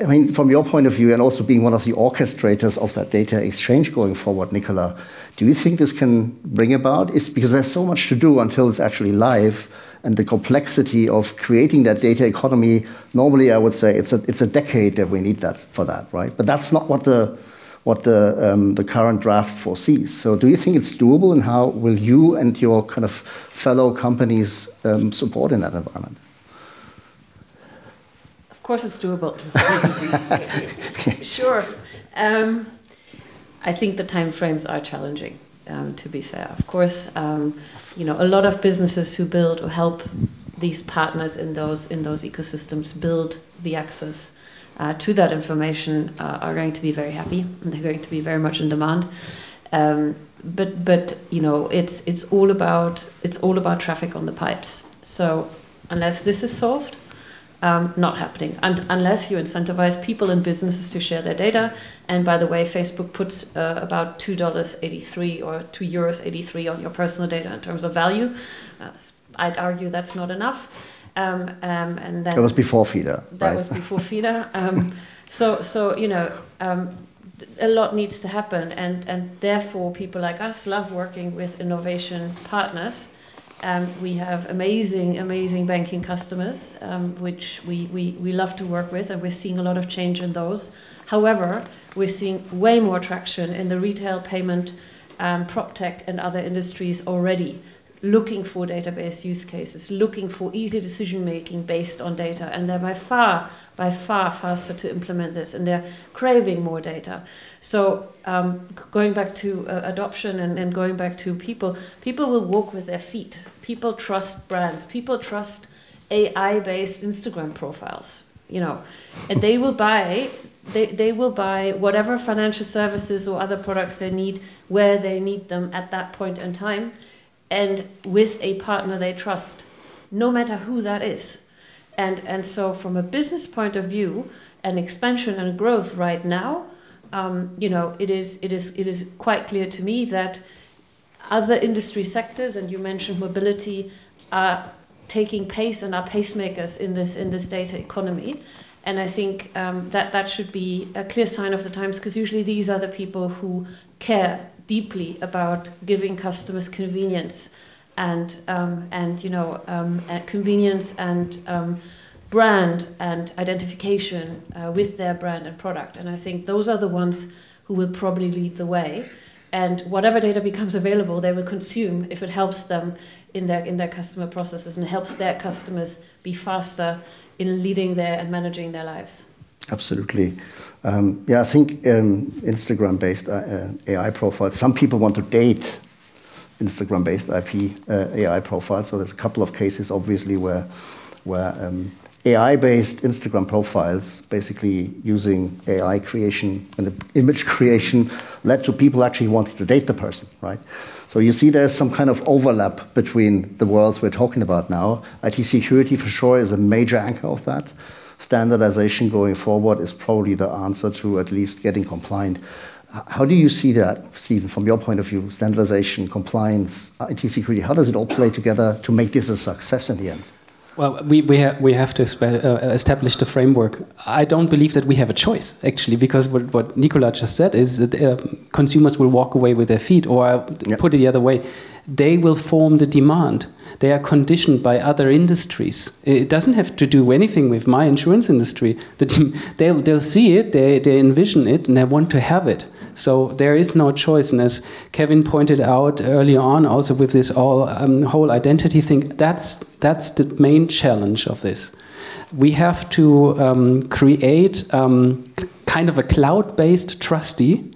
I mean, from your point of view, and also being one of the orchestrators of that data exchange going forward, Nicola, do you think this can bring about? Is because there's so much to do until it's actually live, and the complexity of creating that data economy. Normally, I would say it's a it's a decade that we need that for that, right? But that's not what the what the um, the current draft foresees. So, do you think it's doable, and how will you and your kind of fellow companies um, support in that environment? Of course, it's doable. *laughs* *laughs* sure. Um, I think the timeframes are challenging. Um, to be fair, of course, um, you know a lot of businesses who build or help these partners in those in those ecosystems build the access uh, to that information uh, are going to be very happy and they're going to be very much in demand. Um, but but you know it's it's all about it's all about traffic on the pipes. So unless this is solved, um, not happening and unless you incentivize people and businesses to share their data. And by the way, Facebook puts uh, about two dollars eighty three or two euros eighty three on your personal data in terms of value. Uh, I'd argue that's not enough. Um, um, and then that was before FIDA. That right? was before FIDA. Um, so so you know um, a lot needs to happen, and and therefore people like us love working with innovation partners um, we have amazing, amazing banking customers, um, which we, we, we love to work with, and we're seeing a lot of change in those. However, we're seeing way more traction in the retail payment, um, prop tech, and other industries already looking for database use cases, looking for easy decision making based on data, and they're by far, by far faster to implement this, and they're craving more data. So um, going back to uh, adoption and, and going back to people, people will walk with their feet. People trust brands. People trust AI-based Instagram profiles. You know, and they will buy they, they will buy whatever financial services or other products they need where they need them at that point in time and with a partner they trust, no matter who that is. And, and so, from a business point of view, an expansion and growth right now, um, you know, it is, it, is, it is quite clear to me that other industry sectors, and you mentioned mobility, are taking pace and are pacemakers in this, in this data economy. And I think um, that that should be a clear sign of the times because usually these are the people who care deeply about giving customers convenience and um, and you know um, convenience and um, brand and identification uh, with their brand and product. And I think those are the ones who will probably lead the way. And whatever data becomes available, they will consume if it helps them in their in their customer processes and helps their customers be faster in leading their and managing their lives. Absolutely. Um, yeah, I think um, Instagram based uh, uh AI profiles, some people want to date Instagram-based IP uh, AI profiles. So there's a couple of cases, obviously, where where um, AI-based Instagram profiles, basically using AI creation and image *laughs* creation, led to people actually wanting to date the person, right? So you see there's some kind of overlap between the worlds we're talking about now. IT security for sure is a major anchor of that. Standardization going forward is probably the answer to at least getting compliant. How do you see that, Stephen, from your point of view? Standardization, compliance, IT security, how does it all play together to make this a success in the end? Well, we, we, ha we have to uh, establish the framework. I don't believe that we have a choice, actually, because what, what Nicola just said is that uh, consumers will walk away with their feet, or yep. put it the other way, they will form the demand. They are conditioned by other industries. It doesn't have to do anything with my insurance industry. The *laughs* they'll, they'll see it, they, they envision it, and they want to have it. So there is no choice. And as Kevin pointed out earlier on, also with this all, um, whole identity thing, that's, that's the main challenge of this. We have to um, create um, kind of a cloud based trustee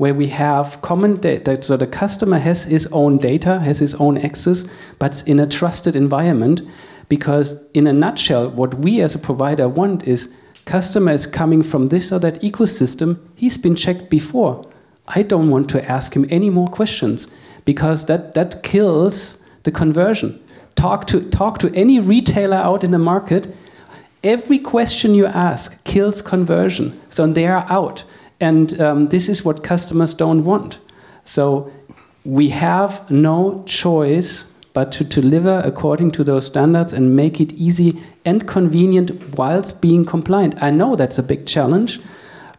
where we have common data. So the customer has his own data, has his own access, but in a trusted environment. Because, in a nutshell, what we as a provider want is customer is coming from this or that ecosystem, he's been checked before. I don't want to ask him any more questions because that, that kills the conversion. Talk to, talk to any retailer out in the market. Every question you ask kills conversion. So they are out. And um, this is what customers don't want. So we have no choice but to deliver according to those standards and make it easy and convenient whilst being compliant. I know that's a big challenge,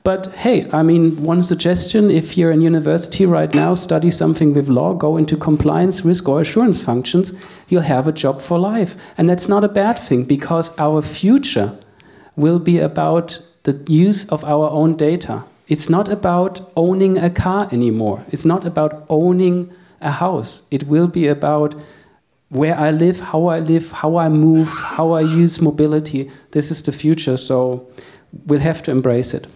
but hey, I mean, one suggestion if you're in university right now, study something with law, go into compliance, risk, or assurance functions, you'll have a job for life. And that's not a bad thing because our future will be about the use of our own data. It's not about owning a car anymore. It's not about owning a house. It will be about where I live, how I live, how I move, how I use mobility. This is the future, so we'll have to embrace it.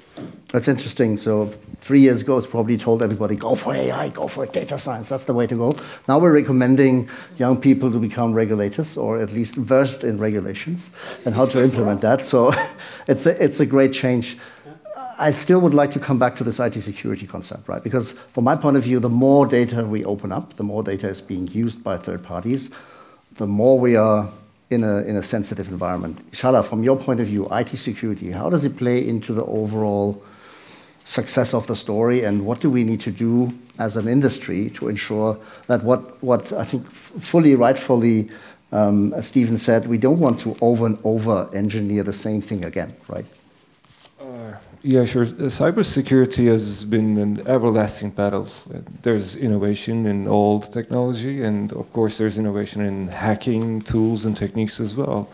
That's interesting. So three years ago, it's probably told everybody, go for AI, go for data science. That's the way to go. Now we're recommending young people to become regulators or at least versed in regulations and how to implement that. So *laughs* it's a, it's a great change. I still would like to come back to this IT security concept, right? Because from my point of view, the more data we open up, the more data is being used by third parties, the more we are in a, in a sensitive environment. Çağlar, from your point of view, IT security, how does it play into the overall success of the story, and what do we need to do as an industry to ensure that what, what I think fully rightfully um, as Stephen said, we don't want to over and over engineer the same thing again, right? Yeah, sure. Uh, cybersecurity has been an everlasting battle. There's innovation in old technology, and of course, there's innovation in hacking tools and techniques as well.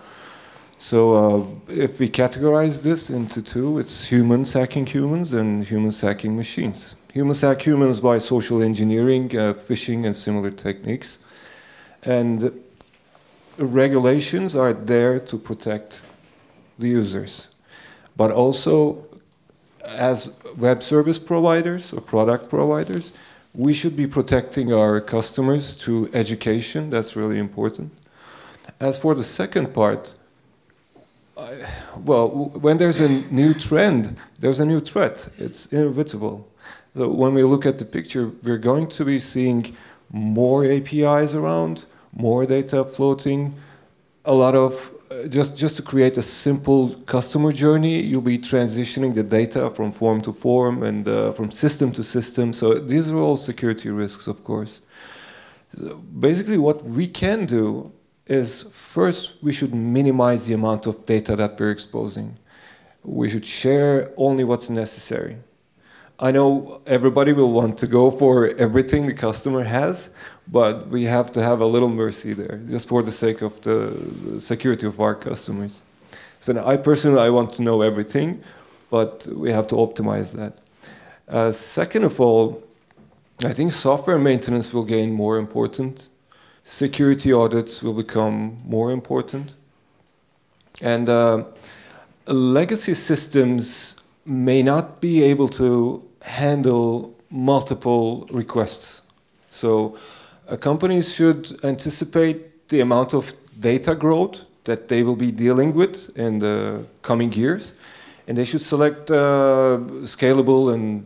So, uh, if we categorize this into two, it's humans hacking humans and humans hacking machines. Humans hack humans by social engineering, uh, phishing, and similar techniques. And regulations are there to protect the users, but also as web service providers or product providers, we should be protecting our customers through education. That's really important. As for the second part, I, well, when there's a new trend, there's a new threat. It's inevitable. So when we look at the picture, we're going to be seeing more APIs around, more data floating, a lot of just just to create a simple customer journey, you'll be transitioning the data from form to form and uh, from system to system. So these are all security risks, of course. So basically, what we can do is first we should minimize the amount of data that we're exposing. We should share only what's necessary. I know everybody will want to go for everything the customer has, but we have to have a little mercy there, just for the sake of the security of our customers. So I personally, I want to know everything, but we have to optimize that. Uh, second of all, I think software maintenance will gain more important. Security audits will become more important. And uh, legacy systems may not be able to handle multiple requests. So companies should anticipate the amount of data growth that they will be dealing with in the coming years, and they should select uh, scalable and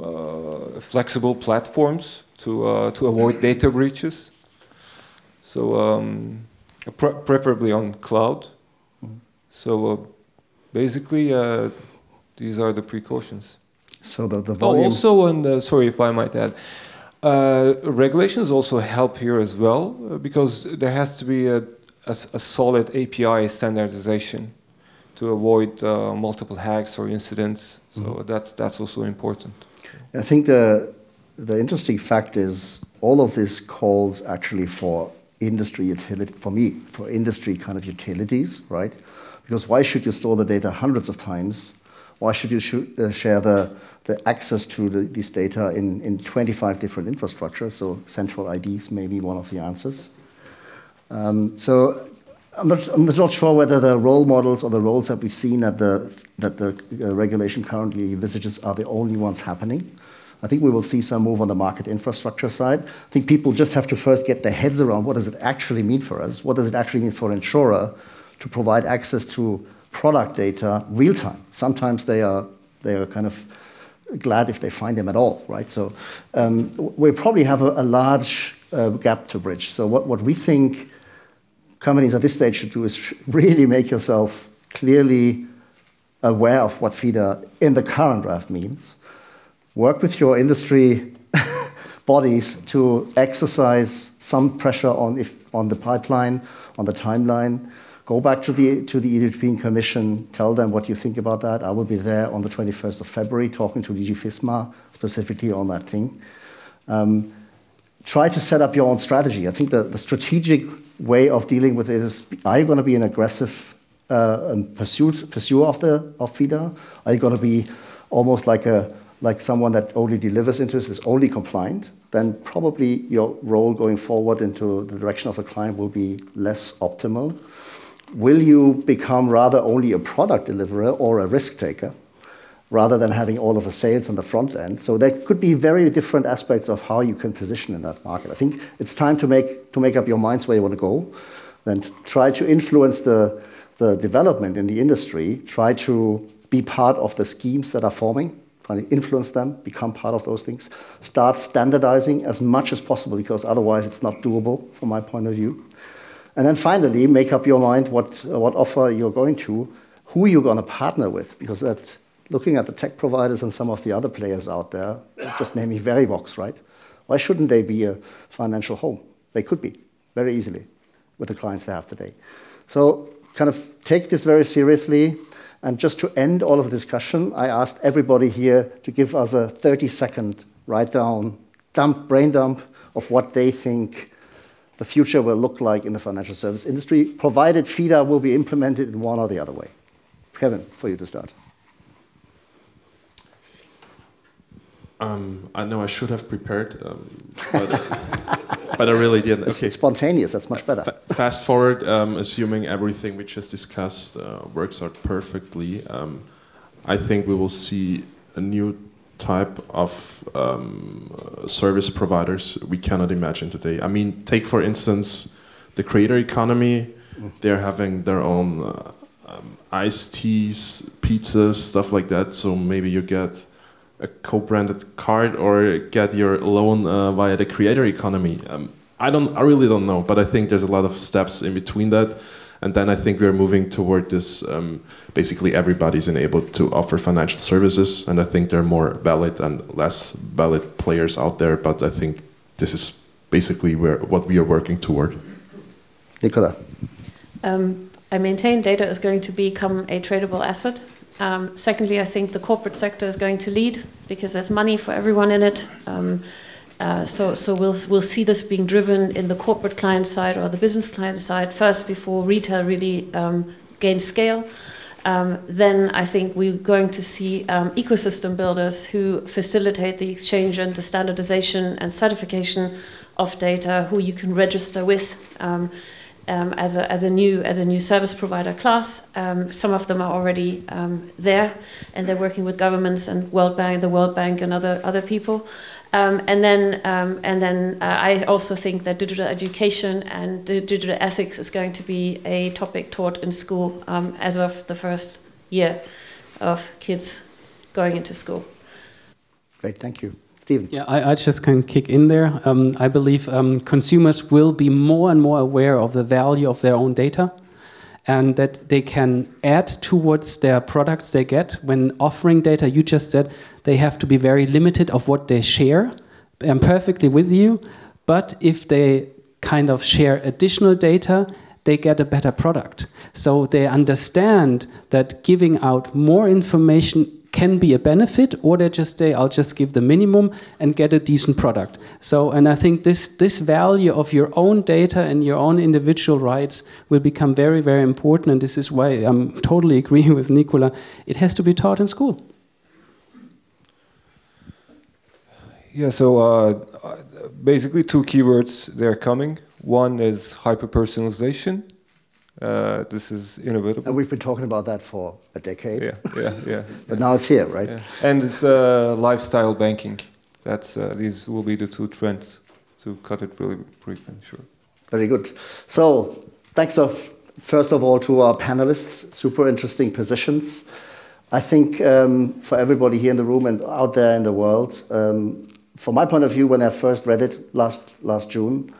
uh, flexible platforms to uh, to avoid data breaches. So um, pre preferably on cloud. So uh, basically, uh, these are the precautions. So the, the volume. Oh, also, uh, sorry if I might add, uh, regulations also help here as well uh, because there has to be a a solid API standardization to avoid uh, multiple hacks or incidents. So that's that's also important. I think the the interesting fact is all of this calls actually for industry utility for me for industry kind of utilities, right? Because why should you store the data hundreds of times? Why should you shoo- uh, share the the access to the, this data in, in 25 different infrastructures? So central IDs may be one of the answers. Um, so I'm not, I'm not sure whether the role models or the roles that we've seen that the, that the uh, regulation currently envisages are the only ones happening. I think we will see some move on the market infrastructure side. I think people just have to first get their heads around what does it actually mean for us? What does it actually mean for an insurer to provide access to product data real time? Sometimes they are, they are kind of glad if they find them at all, right? So um, we probably have a, a large uh, gap to bridge. So what, what we think companies at this stage should do is *laughs* really make yourself clearly aware of what FIDA in the current draft means. Work with your industry *laughs* bodies to exercise some pressure on, if, on the pipeline, on the timeline. Go back to the, to the European Commission, tell them what you think about that. I will be there on the 21st of February talking to DG FISMA specifically on that thing. Um, try to set up your own strategy. I think the, the strategic way of dealing with it is are you going to be an aggressive uh, um, pursuit, pursuer of, the, of FIDA? Are you going to be almost like, a, like someone that only delivers interest, is only compliant? Then probably your role going forward into the direction of the client will be less optimal. Will you become rather only a product deliverer or a risk taker? rather than having all of the sales on the front end. So there could be very different aspects of how you can position in that market. I think it's time to make to make up your minds where you want to go, then try to influence the the development in the industry. Try to be part of the schemes that are forming. Try to influence them, become part of those things. Start standardizing as much as possible because otherwise it's not doable from my point of view. And then finally, make up your mind what uh, what offer you're going to, who you're going to partner with, because that looking at the tech providers and some of the other players out there, just naming Verivox, right? Why shouldn't they be a financial home? They could be very easily with the clients they have today. So, kind of take this very seriously. And just to end all of the discussion, I asked everybody here to give us a 30 second write down, dump, brain dump of what they think the future will look like in the financial service industry, provided FIDA will be implemented in one or the other way. Kevin, for you to start. Um, I know I should have prepared, um, but, *laughs* but I really didn't. It's Okay. spontaneous, that's much better. Fa- fast forward, um, assuming everything we just discussed uh, works out perfectly, um, I think we will see a new type of um, service providers we cannot imagine today. I mean, take for instance the creator economy. They're having their own uh, um, iced teas, pizzas, stuff like that. So maybe you get a co-branded card or get your loan uh, via the creator economy. Um, I don't, I really don't know, but I think there's a lot of steps in between that, and then I think we're moving toward this. Um, basically, everybody's enabled to offer financial services, and I think there are more valid and less valid players out there. But I think this is basically where what we are working toward. Nicola. Um, I maintain data is going to become a tradable asset. Um, secondly, I think the corporate sector is going to lead because there's money for everyone in it. Uh, so, so we'll we'll see this being driven in the corporate client side or the business client side first before retail really um, gains scale. Um, then I think we're going to see um, ecosystem builders who facilitate the exchange and the standardization and certification of data, who you can register with. Um, um, as, a, as a new as a new service provider class. Um, some of them are already there, and they're working with governments and World Bank, the World Bank, and other other people. Um, and then, um, and then uh, I also think that digital education and digital ethics is going to be a topic taught in school um, as of the first year of kids going into school. Great, thank you. Stephen. Yeah, I, I just can kick in there. Um, I believe um, consumers will be more and more aware of the value of their own data and that they can add towards their products they get when offering data. You just said they have to be very limited of what they share. I'm perfectly with you, but if they kind of share additional data, they get a better product. So they understand that giving out more information can be a benefit, or they just say, I'll just give the minimum and get a decent product. So, and I think this, this value of your own data and your own individual rights will become very, very important. And this is why I'm totally *laughs* agreeing with Nicola. It has to be taught in school. Yeah, so uh, basically two keywords they're coming. One is hyper-personalization, uh, this is inevitable. And we've been talking about that for a decade. Yeah, yeah, yeah. *laughs* but now it's here, right? Yeah. And it's uh, lifestyle banking. That's uh, these will be the two trends. To cut it really brief and short. Very good. So thanks of first of all to our panelists. Super interesting positions. I think um, for everybody here in the room and out there in the world, um, from my point of view, when I first read it last last June,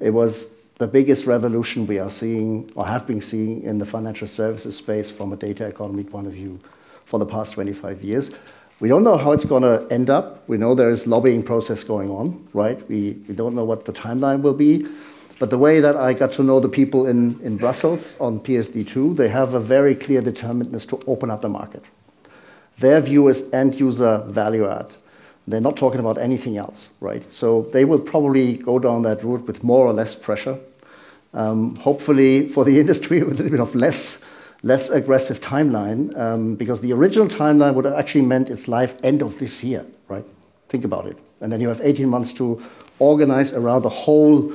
it was the biggest revolution we are seeing or have been seeing in the financial services space from a data economy point of view for the past 25 years. We don't know how it's going to end up. We know there is lobbying process going on, right? We, we don't know what the timeline will be. But the way that I got to know the people in, in Brussels on PSD2, they have a very clear determinateness to open up the market. Their view is end user value add. They're not talking about anything else, right? So they will probably go down that route with more or less pressure. Um, hopefully, for the *laughs* industry, with a little bit of less, less aggressive timeline, um, because the original timeline would have actually meant its life end of this year, right? Think about it. And then you have 18 months to organize around the whole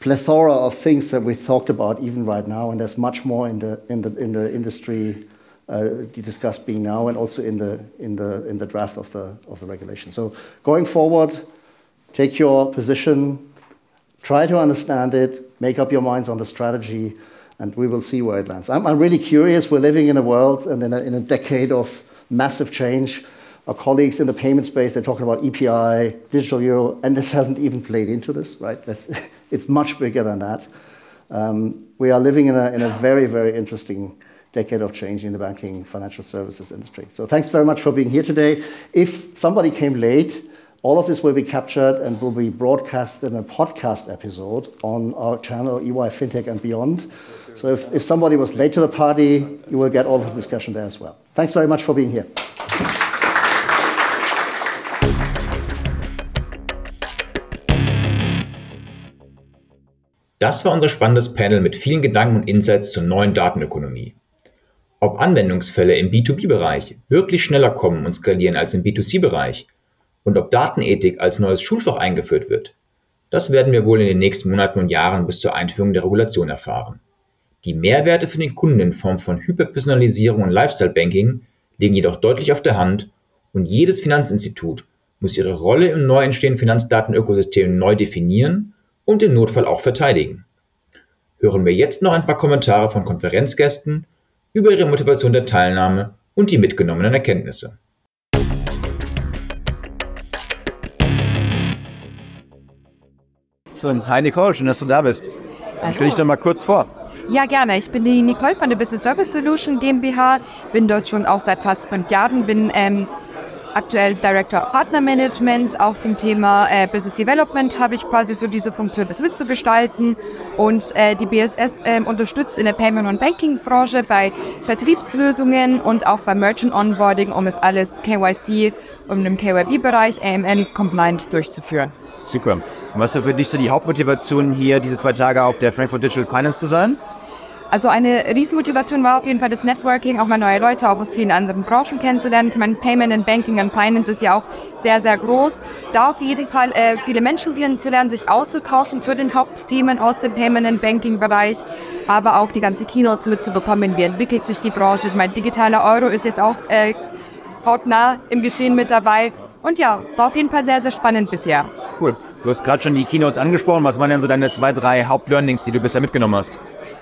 plethora of things that we talked about even right now, and there's much more in the, in the, in the industry uh, discussed being now and also in the, in the, in the draft of the, of the regulation. So going forward, take your position, try to understand it, make up your minds on the strategy, and we will see where it lands. I'm, really curious. We're living in a world and in a, decade of massive change. Our colleagues in the payment space, they're talking about EPI, digital euro, and this hasn't even played into this, right? That's, *laughs* it's much bigger than that. Um, we are living in a, in a very, very interesting decade of change in the banking financial services industry. So thanks very much for being here today. If somebody came late, all of this will be captured and will be broadcast in a podcast episode on our channel EY FinTech and Beyond. So if, if somebody was late to the party, you will get all of the discussion there as well. Thanks very much for being here. Das war unser spannendes Panel mit vielen Gedanken und Insights zur neuen Datenökonomie. Ob Anwendungsfälle im B2B-Bereich wirklich schneller kommen und skalieren als im B2C-Bereich und ob Datenethik als neues Schulfach eingeführt wird, das werden wir wohl in den nächsten Monaten und Jahren bis zur Einführung der Regulation erfahren. Die Mehrwerte für den Kunden in Form von Hyperpersonalisierung und Lifestyle-Banking liegen jedoch deutlich auf der Hand und jedes Finanzinstitut muss ihre Rolle im neu entstehenden Finanzdatenökosystem neu definieren und im Notfall auch verteidigen. Hören wir jetzt noch ein paar Kommentare von Konferenzgästen über ihre Motivation der Teilnahme und die mitgenommenen Erkenntnisse. So, hi Nicole, schön, dass du da bist. Stell dich doch mal kurz vor. Ja, gerne. Ich bin die Nicole von der Business Service Solution GmbH, bin dort schon auch seit fast fünf Jahren, bin ähm, aktuell Director Partnermanagement. Auch zum Thema äh, Business Development habe ich quasi so diese Funktion, das mitzugestalten. Und äh, die BSS äh, unterstützt in der Payment- und Banking-Branche bei Vertriebslösungen und auch bei Merchant Onboarding, um es alles KYC und im KYB-Bereich AMN compliant durchzuführen. Super. Und was ist für dich so die Hauptmotivation hier, diese zwei Tage auf der Frankfurt Digital Finance zu sein? Also eine Riesenmotivation war auf jeden Fall das Networking, auch mal neue Leute auch aus vielen anderen Branchen kennenzulernen. Ich meine, Payment and Banking and Finance ist ja auch sehr, sehr groß. Da auf jeden Fall äh, viele Menschen kennenzulernen, sich auszutauschen zu den Hauptthemen aus dem Payment and Banking Bereich, aber auch die ganze Keynotes mitzubekommen, wie entwickelt sich die Branche. Ich meine, digitaler Euro ist jetzt auch äh, hautnah im Geschehen mit dabei. Und ja, war auf jeden Fall sehr, sehr spannend bisher. Cool. Du hast gerade schon die Keynotes angesprochen. Was waren denn so deine zwei, drei Hauptlearnings, die du bisher mitgenommen hast?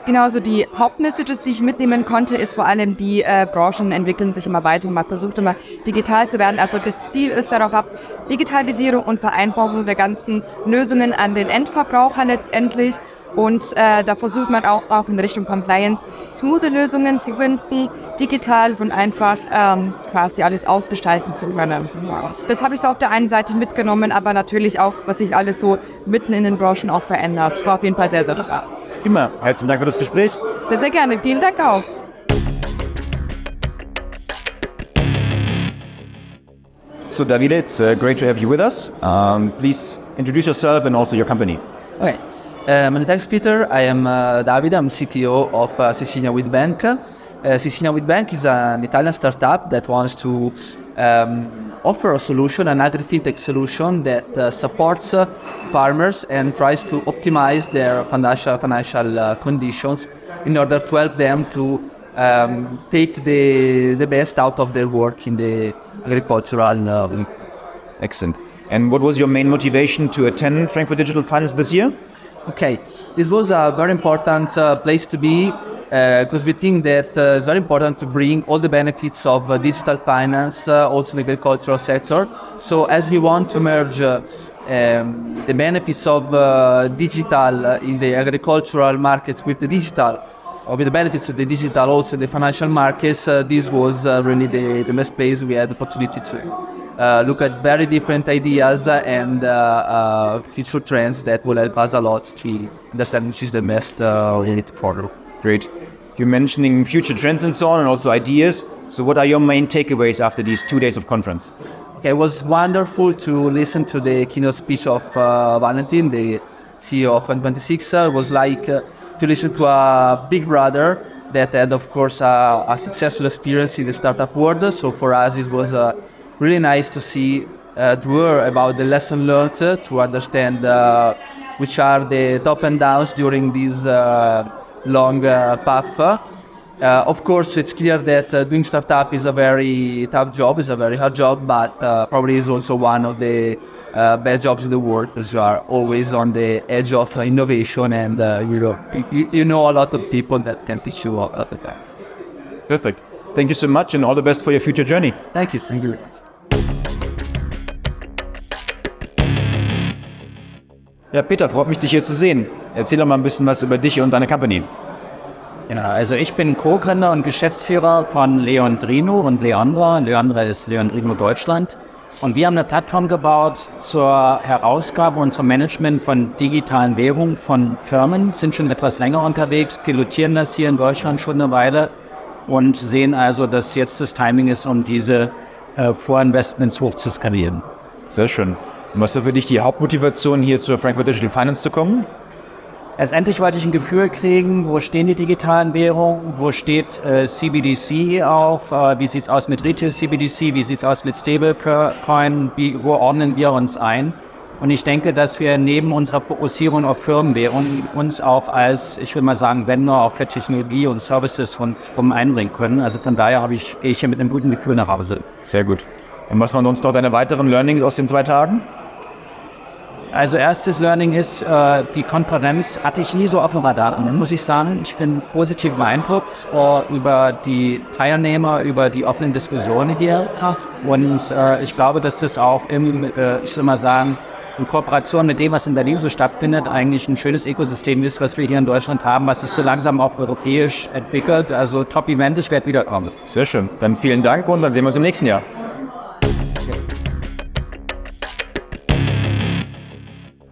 Genauso die Hauptmessages, die ich mitnehmen konnte, ist vor allem, die äh, Branchen entwickeln sich immer weiter. Man versucht immer digital zu werden. Also das Ziel ist darauf ab, Digitalisierung und Vereinfachung der ganzen Lösungen an den Endverbraucher letztendlich. Und äh, da versucht man auch, auch in Richtung Compliance smooth Lösungen zu finden, digital und einfach ähm, quasi alles ausgestalten zu können. Das habe ich so auf der einen Seite mitgenommen, aber natürlich auch, was sich alles so mitten in den Branchen auch verändert. Das war auf jeden Fall sehr, sehr spannend. Immer. Herzlichen Dank für das Gespräch. Sehr, sehr gerne. Vielen Dank auch. So, Davide, it's uh, great to have you with us. Um, please introduce yourself and also your company. Okay. Uh, many thanks, Peter. I am uh, Davide. I'm CTO of uh, Sicilia with Bank. Uh, Sicilia with Bank is an Italian startup that wants to um, offer a solution, an agri-fintech solution that uh, supports uh, farmers and tries to optimize their financial financial uh, conditions in order to help them to um, take the the best out of their work in the agricultural. Uh, Excellent. And what was your main motivation to attend Frankfurt Digital Finance this year? Okay, this was a very important uh, place to be because we think that uh, it's very important to bring all the benefits of uh, digital finance uh, also in the agricultural sector. So as we want to merge uh, um, the benefits of uh, digital uh, in the agricultural markets with the digital, or with the benefits of the digital also in the financial markets, uh, this was uh, really the, the best place we had the opportunity to uh, look at very different ideas and uh, uh, future trends that will help us a lot to understand which is the best uh, we need to follow. Great. You're mentioning future trends and so on, and also ideas. So, what are your main takeaways after these two days of conference? Okay, it was wonderful to listen to the keynote speech of uh, Valentin, the CEO of N26. It was like uh, to listen to a big brother that had, of course, uh, a successful experience in the startup world. So for us, it was uh, really nice to see uh, to hear about the lesson learned, uh, to understand uh, which are the top and downs during this uh, long uh, path. Uh, of course, it's clear that uh, doing startup is a very tough job, it's a very hard job, but uh, probably is also one of the uh, best jobs in the world because you are always on the edge of innovation and uh, you, know, you, you know a lot of people that can teach you a lot of things. Perfect. Thank you so much, and all the best for your future journey. Thank you. Thank you. Ja, Peter, freut mich, dich hier zu sehen. Erzähl doch mal ein bisschen was über dich und deine Company. Ja, also ich bin Co-Gründer und Geschäftsführer von Leondrino und Leandra. Leandra ist Leondrino Deutschland. Und wir haben eine Plattform gebaut zur Herausgabe und zum Management von digitalen Währungen von Firmen, sind schon etwas länger unterwegs, pilotieren das hier in Deutschland schon eine Weile und sehen also, dass jetzt das Timing ist, um diese äh, Vorinvestments hoch zu skalieren. Sehr schön. Und was war für dich die Hauptmotivation, hier zur Frankfurt Digital Finance zu kommen? Letztendlich wollte ich ein Gefühl kriegen, wo stehen die digitalen Währungen, wo steht äh, CBDC auf, äh, wie sieht es aus mit Retail CBDC, wie sieht es aus mit Stablecoin, wie, wo ordnen wir uns ein. Und ich denke, dass wir neben unserer Fokussierung auf Firmenwährung uns auch als, ich will mal sagen, Vendor auch für Technologie und Services rundherum einbringen können. Also von daher habe ich, gehe ich hier mit einem guten Gefühl nach Hause. Sehr gut. Und was waren sonst noch deine weiteren Learnings aus den zwei Tagen? Also erstes Learning ist, äh, die Konferenz hatte ich nie so auf dem Radar, muss ich sagen. Ich bin positiv beeindruckt äh, über die Teilnehmer, über die offenen Diskussionen hier. Und äh, ich glaube, dass das auch im, äh, ich will mal sagen, in Kooperation mit dem, was in Berlin so stattfindet, eigentlich ein schönes Ökosystem ist, was wir hier in Deutschland haben, was sich so langsam auch europäisch entwickelt. Also Top-Event, ich werde wiederkommen. Sehr schön. Dann vielen Dank und dann sehen wir uns im nächsten Jahr.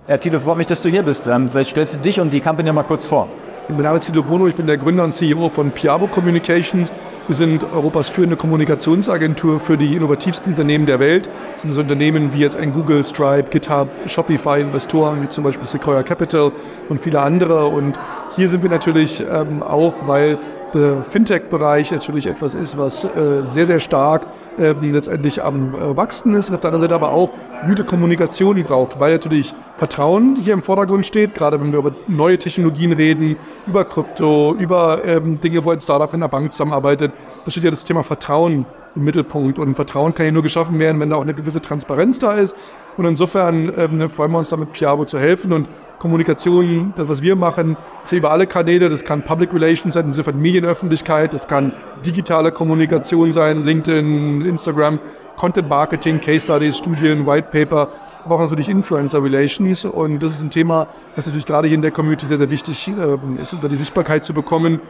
Ja, Tilo, freut mich, dass du hier bist. Ähm, vielleicht stellst du dich und die Company mal kurz vor. Mein Name ist Tilo Bono, ich bin der Gründer und CEO von Piabo Communications. Wir sind Europas führende Kommunikationsagentur für die innovativsten Unternehmen der Welt. Das sind so Unternehmen wie jetzt ein Google, Stripe, GitHub, Shopify, Investoren wie zum Beispiel Sequoia Capital und viele andere. Und hier sind wir natürlich ähm, auch, weil der Fintech-Bereich natürlich etwas ist, was äh, sehr, sehr stark äh, letztendlich am äh, Wachsen ist und auf der anderen Seite aber auch gute Kommunikation braucht, weil natürlich Vertrauen hier im Vordergrund steht, gerade wenn wir über neue Technologien reden, über Krypto, über ähm, Dinge, wo ein Startup in der Bank zusammenarbeitet, da steht ja das Thema Vertrauen im Mittelpunkt. Und Vertrauen kann ja nur geschaffen werden, wenn da auch eine gewisse Transparenz da ist. Und insofern ähm, freuen wir uns damit, Piabo zu helfen. Und Kommunikation, das, was wir machen, ist über alle Kanäle. Das kann Public Relations sein, insofern Medienöffentlichkeit, das kann digitale Kommunikation sein, LinkedIn, Instagram, Content Marketing, Case Studies, Studien, White Paper, aber auch natürlich Influencer Relations. Und das ist ein Thema, das natürlich gerade hier in der Community sehr, sehr wichtig äh, ist, unter die Sichtbarkeit zu bekommen,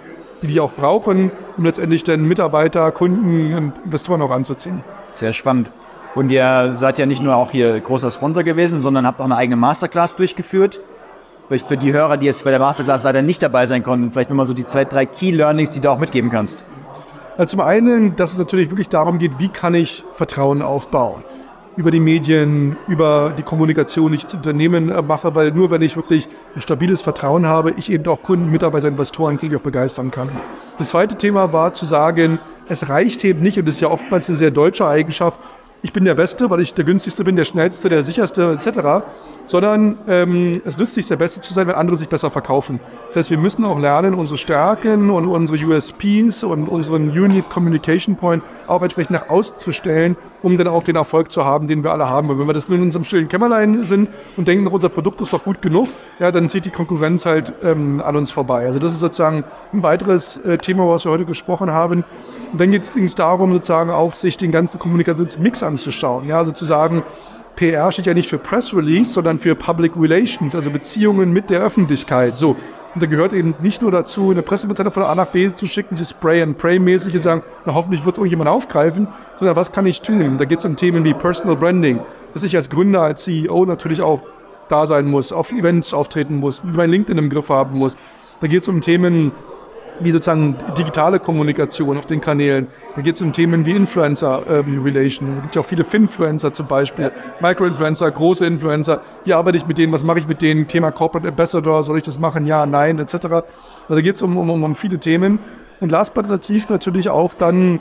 die die auch brauchen, um letztendlich dann Mitarbeiter, Kunden und Investoren auch anzuziehen. Sehr spannend. Und ihr seid ja nicht nur auch hier großer Sponsor gewesen, sondern habt auch eine eigene Masterclass durchgeführt. Vielleicht für die Hörer, die jetzt bei der Masterclass leider nicht dabei sein konnten, vielleicht nochmal so die zwei, drei Key Learnings, die du auch mitgeben kannst. Zum einen, dass es natürlich wirklich darum geht, wie kann ich Vertrauen aufbauen über die Medien, über die Kommunikation, die ich zu Unternehmen äh, mache, weil nur wenn ich wirklich ein stabiles Vertrauen habe, ich eben auch Kunden, Mitarbeiter, Investoren auch begeistern kann. Das zweite Thema war zu sagen, es reicht eben nicht, und das ist ja oftmals eine sehr deutsche Eigenschaft, ich bin der Beste, weil ich der günstigste bin, der schnellste, der sicherste etc., sondern ähm, es nützt sich, der Beste zu sein, wenn andere sich besser verkaufen. Das heißt, wir müssen auch lernen, unsere Stärken und unsere USPs und unseren Unique Communication Point auch entsprechend nach außen zu stellen, um dann auch den Erfolg zu haben, den wir alle haben. Und wenn wir das nur in unserem stillen Kämmerlein sind und denken, unser Produkt ist doch gut genug, ja, dann zieht die Konkurrenz halt ähm, an uns vorbei. Also das ist sozusagen ein weiteres äh, Thema, was wir heute gesprochen haben. Und dann ging es darum, sozusagen auch sich den ganzen Kommunikationsmix anzuschauen. Ja, also zu sagen, PR steht ja nicht für Press Release, sondern für Public Relations, also Beziehungen mit der Öffentlichkeit. So. Und da gehört eben nicht nur dazu, eine Pressemitteilung von A nach B zu schicken, die Spray and Pray mäßig und sagen, na hoffentlich wird es irgendjemand aufgreifen, sondern was kann ich tun? Da geht es um Themen wie Personal Branding, dass ich als Gründer, als CEO natürlich auch da sein muss, auf Events auftreten muss, mein LinkedIn im Griff haben muss. Da geht es um Themen wie sozusagen digitale Kommunikation auf den Kanälen. Da geht es um Themen wie Influencer ähm, Relation. Es gibt ja auch viele Finfluencer zum Beispiel, Microinfluencer, große Influencer. Wie arbeite ich mit denen? Was mache ich mit denen? Thema Corporate Ambassador, soll ich das machen? Ja, nein, etc. Also da geht es um, um, um viele Themen. Und last but not least natürlich auch dann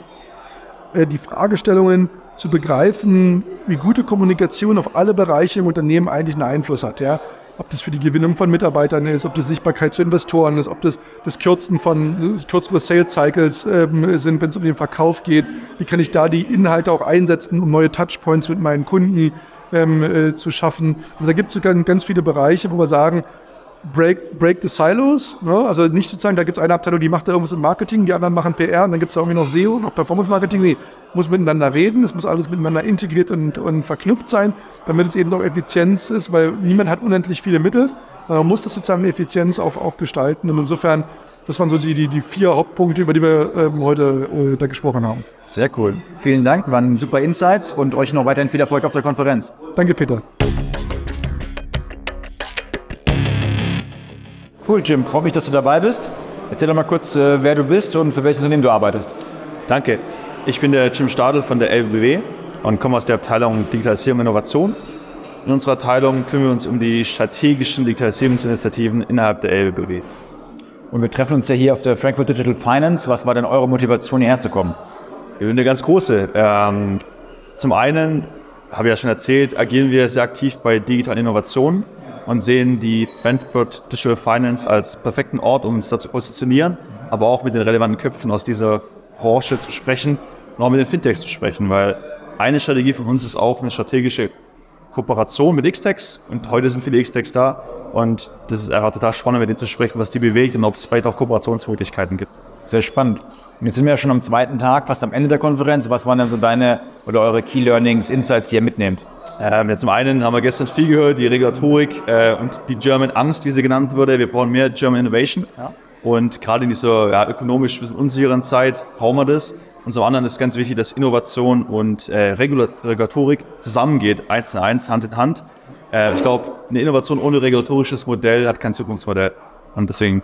äh, die Fragestellungen zu begreifen, wie gute Kommunikation auf alle Bereiche im Unternehmen eigentlich einen Einfluss hat. Ja? Ob das für die Gewinnung von Mitarbeitern ist, ob das Sichtbarkeit zu Investoren ist, ob das das Kürzen von kürzere Sales Cycles ähm, sind, wenn es um den Verkauf geht. Wie kann ich da die Inhalte auch einsetzen, um neue Touchpoints mit meinen Kunden ähm, äh, zu schaffen? Also da gibt es ganz, ganz viele Bereiche, wo wir sagen, break, break the silos. Ne? Also nicht sozusagen, da gibt es eine Abteilung, die macht da irgendwas im Marketing, die anderen machen PR und dann gibt es da irgendwie noch SEO, noch Performance Marketing. Nee, muss miteinander reden, es muss alles miteinander integriert und, und verknüpft sein, damit es eben noch Effizienz ist, weil niemand hat unendlich viele Mittel. Man muss das sozusagen Effizienz auch, auch gestalten. Und insofern, das waren so die, die, die vier Hauptpunkte, über die wir ähm, heute äh, da gesprochen haben. Sehr cool. Vielen Dank, waren super Insights und euch noch weiterhin viel Erfolg auf der Konferenz. Danke, Peter. Cool, Jim. Freut mich, dass du dabei bist. Erzähl doch mal kurz, äh, wer du bist und für welches Unternehmen du arbeitest. Danke. Ich bin der Jim Stadel von der LBW und komme aus der Abteilung Digitalisierung und Innovation. In unserer Abteilung kümmern wir uns um die strategischen Digitalisierungsinitiativen innerhalb der LBW. Und wir treffen uns ja hier auf der Frankfurt Digital Finance. Was war denn eure Motivation, hierher zu kommen? Eine ganz große. Ähm, zum einen, habe ich ja schon erzählt, agieren wir sehr aktiv bei digitalen Innovationen und sehen die Frankfurt Digital Finance als perfekten Ort, um uns da zu positionieren, aber auch mit den relevanten Köpfen aus dieser Branche zu sprechen und auch mit den Fintechs zu sprechen, weil eine Strategie von uns ist auch eine strategische Kooperation mit Xtex und heute sind viele Xtex da und das ist einfach total spannend, mit denen zu sprechen, was die bewegt und ob es vielleicht auch Kooperationsmöglichkeiten gibt. Sehr spannend. Und jetzt sind wir ja schon am zweiten Tag, fast am Ende der Konferenz. Was waren denn so deine oder eure Key Learnings, Insights, die ihr mitnehmt? Ähm, ja, zum einen haben wir gestern viel gehört, die Regulatorik äh, und die German Angst, wie sie genannt wurde. Wir brauchen mehr German Innovation. Ja. Und gerade in dieser ja, ökonomisch ein bisschen unsicheren Zeit brauchen wir das. Und zum anderen ist ganz wichtig, dass Innovation und äh, Regulatorik zusammengeht, eins zu eins, Hand in Hand. Äh, ich glaube, eine Innovation ohne regulatorisches Modell hat kein Zukunftsmodell. Und deswegen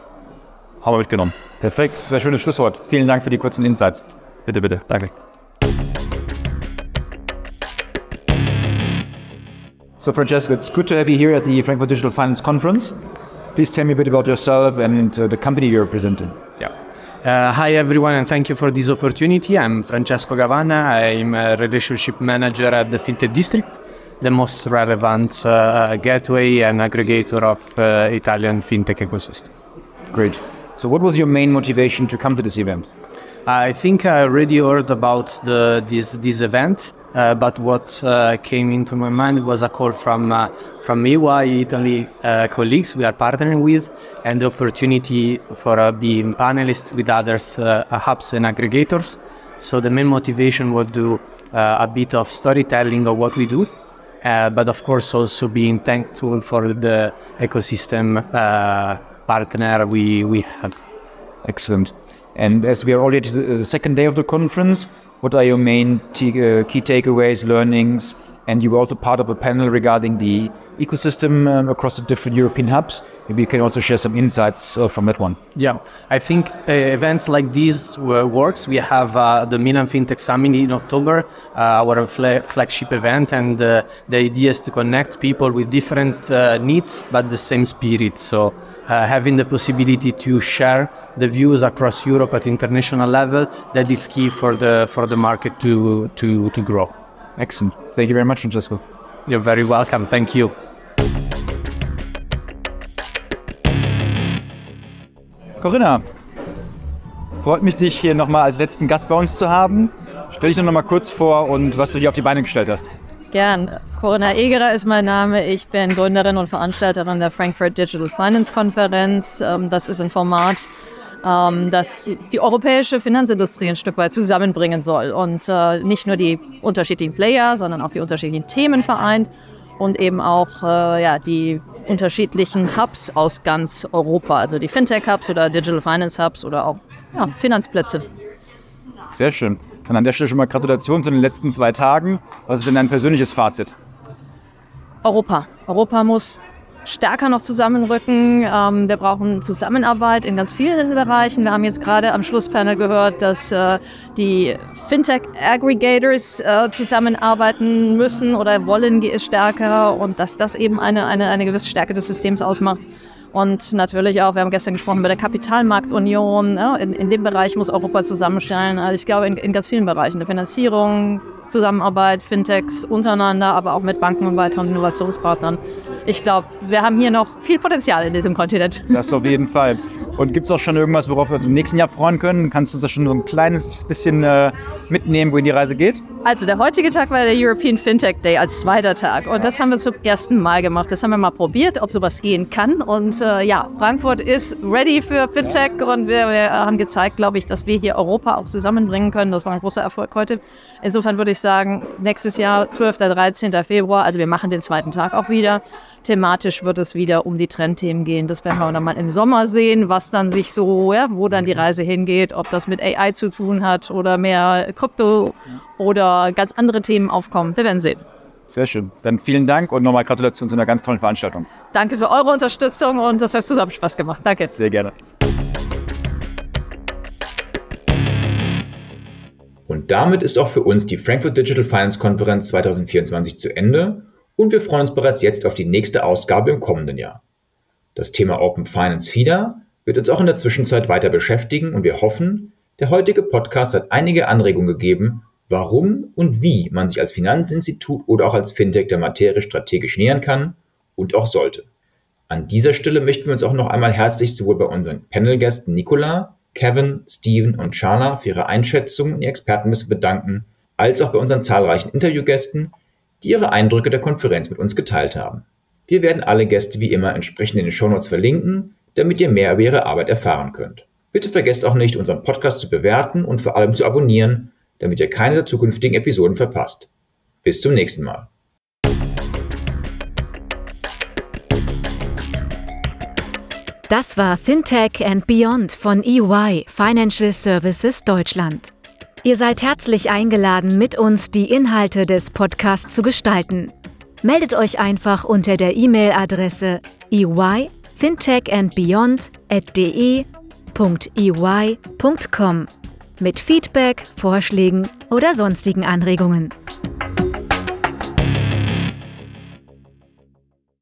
haben wir mitgenommen. Perfekt, sehr schönes Schlusswort. Vielen Dank für die kurzen Insights. Bitte, bitte. Danke. So, Francesco, it's good to have you here at the Frankfurt Digital Finance Conference. Please tell me a bit about yourself and uh, the company you're presenting. Yeah. Uh, hi everyone and thank you for this opportunity. I'm Francesco Gavanna. I'm a relationship manager at the FinTech District, the most relevant uh, gateway and aggregator of uh, Italian FinTech ecosystem. Great. So what was your main motivation to come to this event? I think I already heard about the, this, this event. Uh, but what uh, came into my mind was a call from uh, from EY Italy uh, colleagues we are partnering with, and the opportunity for uh, being panelists with others uh, hubs and aggregators. So the main motivation was to do a bit of storytelling of what we do, but of course also being thankful for the ecosystem partner we we have. Excellent. And as we are already the second day of the conference, what are your main uh, key takeaways, learnings? And you were also part of a panel regarding the ecosystem um, across the different European hubs. Maybe you can also share some insights uh, from that one. Yeah, I think uh, events like these uh, works. We have uh, the Milan FinTech Summit in October, uh, our fla- flagship event, and the idea is to connect people with different needs but the same spirit. So having the possibility to share the views across Europe at international level, that is key for the for the market to to to grow. Excellent. Thank you very much, Francesco. You're very welcome. Thank you. Corinna, freut mich, dich hier nochmal als letzten Gast bei uns zu haben. Stell dich doch nochmal kurz vor und was du dir auf die Beine gestellt hast. Gern. Corinna Egerer ist mein Name. Ich bin Gründerin und Veranstalterin der Frankfurt Digital Finance Konferenz. Ähm, das ist ein Format, ähm, das die europäische Finanzindustrie ein Stück weit zusammenbringen soll und äh, nicht nur die unterschiedlichen Player, sondern auch die unterschiedlichen Themen vereint und eben auch äh, ja, die unterschiedlichen Hubs aus ganz Europa, also die Fintech-Hubs oder Digital Finance Hubs oder auch ja, Finanzplätze. Sehr schön. Dann an der Stelle schon mal Gratulation zu den letzten zwei Tagen. Was ist denn dein persönliches Fazit? Europa. Europa muss stärker noch zusammenrücken. Ähm, wir brauchen Zusammenarbeit in ganz vielen Bereichen. Wir haben jetzt gerade am Schlusspanel gehört, dass äh, die Fintech-Aggregators äh, zusammenarbeiten müssen oder wollen stärker und dass das eben eine, eine, eine gewisse Stärke des Systems ausmacht. Und natürlich auch, wir haben gestern gesprochen über der Kapitalmarktunion. Ja, in, in dem Bereich muss Europa zusammenstellen. Also ich glaube, in, in ganz vielen Bereichen. Der Finanzierung, Zusammenarbeit, Fintechs untereinander, aber auch mit Banken und weiteren Innovationspartnern. Ich glaube, wir haben hier noch viel Potenzial in diesem Kontinent. *laughs* Das auf jeden Fall. Und gibt es auch schon irgendwas, worauf wir uns im nächsten Jahr freuen können? Kannst du uns da schon so ein kleines bisschen äh, mitnehmen, wohin die Reise geht? Also der heutige Tag war der European Fintech Day als zweiter Tag. Und das haben wir zum ersten Mal gemacht. Das haben wir mal probiert, ob sowas gehen kann. Und äh, ja, Frankfurt ist ready für Fintech. Und wir, wir haben gezeigt, glaube ich, dass wir hier Europa auch zusammenbringen können. Das war ein großer Erfolg heute. Insofern würde ich sagen, nächstes Jahr, 12. 13. Februar, also wir machen den zweiten Tag auch wieder. Thematisch wird es wieder um die Trendthemen gehen. Das werden wir dann mal im Sommer sehen, was dann sich so, ja, wo dann die Reise hingeht, ob das mit AI zu tun hat oder mehr Krypto oder ganz andere Themen aufkommen. Wir werden sehen. Sehr schön. Dann vielen Dank und nochmal Gratulation zu einer ganz tollen Veranstaltung. Danke für eure Unterstützung und das hat zusammen Spaß gemacht. Danke. Sehr gerne. Und damit ist auch für uns die Frankfurt Digital Finance Konferenz 2024 zu Ende und wir freuen uns bereits jetzt auf die nächste Ausgabe im kommenden Jahr. Das Thema Open Finance FIDA wird uns auch in der Zwischenzeit weiter beschäftigen und wir hoffen, der heutige Podcast hat einige Anregungen gegeben, warum und wie man sich als Finanzinstitut oder auch als Fintech der Materie strategisch nähern kann und auch sollte. An dieser Stelle möchten wir uns auch noch einmal herzlich sowohl bei unseren Panelgästen Nicola, Kevin, Steven und Charla für ihre Einschätzung und ihr Expertenwissen bedanken, als auch bei unseren zahlreichen Interviewgästen, die ihre Eindrücke der Konferenz mit uns geteilt haben. Wir werden alle Gäste wie immer entsprechend in den Shownotes verlinken, damit ihr mehr über ihre Arbeit erfahren könnt. Bitte vergesst auch nicht, unseren Podcast zu bewerten und vor allem zu abonnieren, damit ihr keine der zukünftigen Episoden verpasst. Bis zum nächsten Mal. Das war Fintech and Beyond von EY Financial Services Deutschland. Ihr seid herzlich eingeladen, mit uns die Inhalte des Podcasts zu gestalten. Meldet euch einfach unter der E-Mail-Adresse eyfintechandbeyond.de.ey.com mit Feedback, Vorschlägen oder sonstigen Anregungen.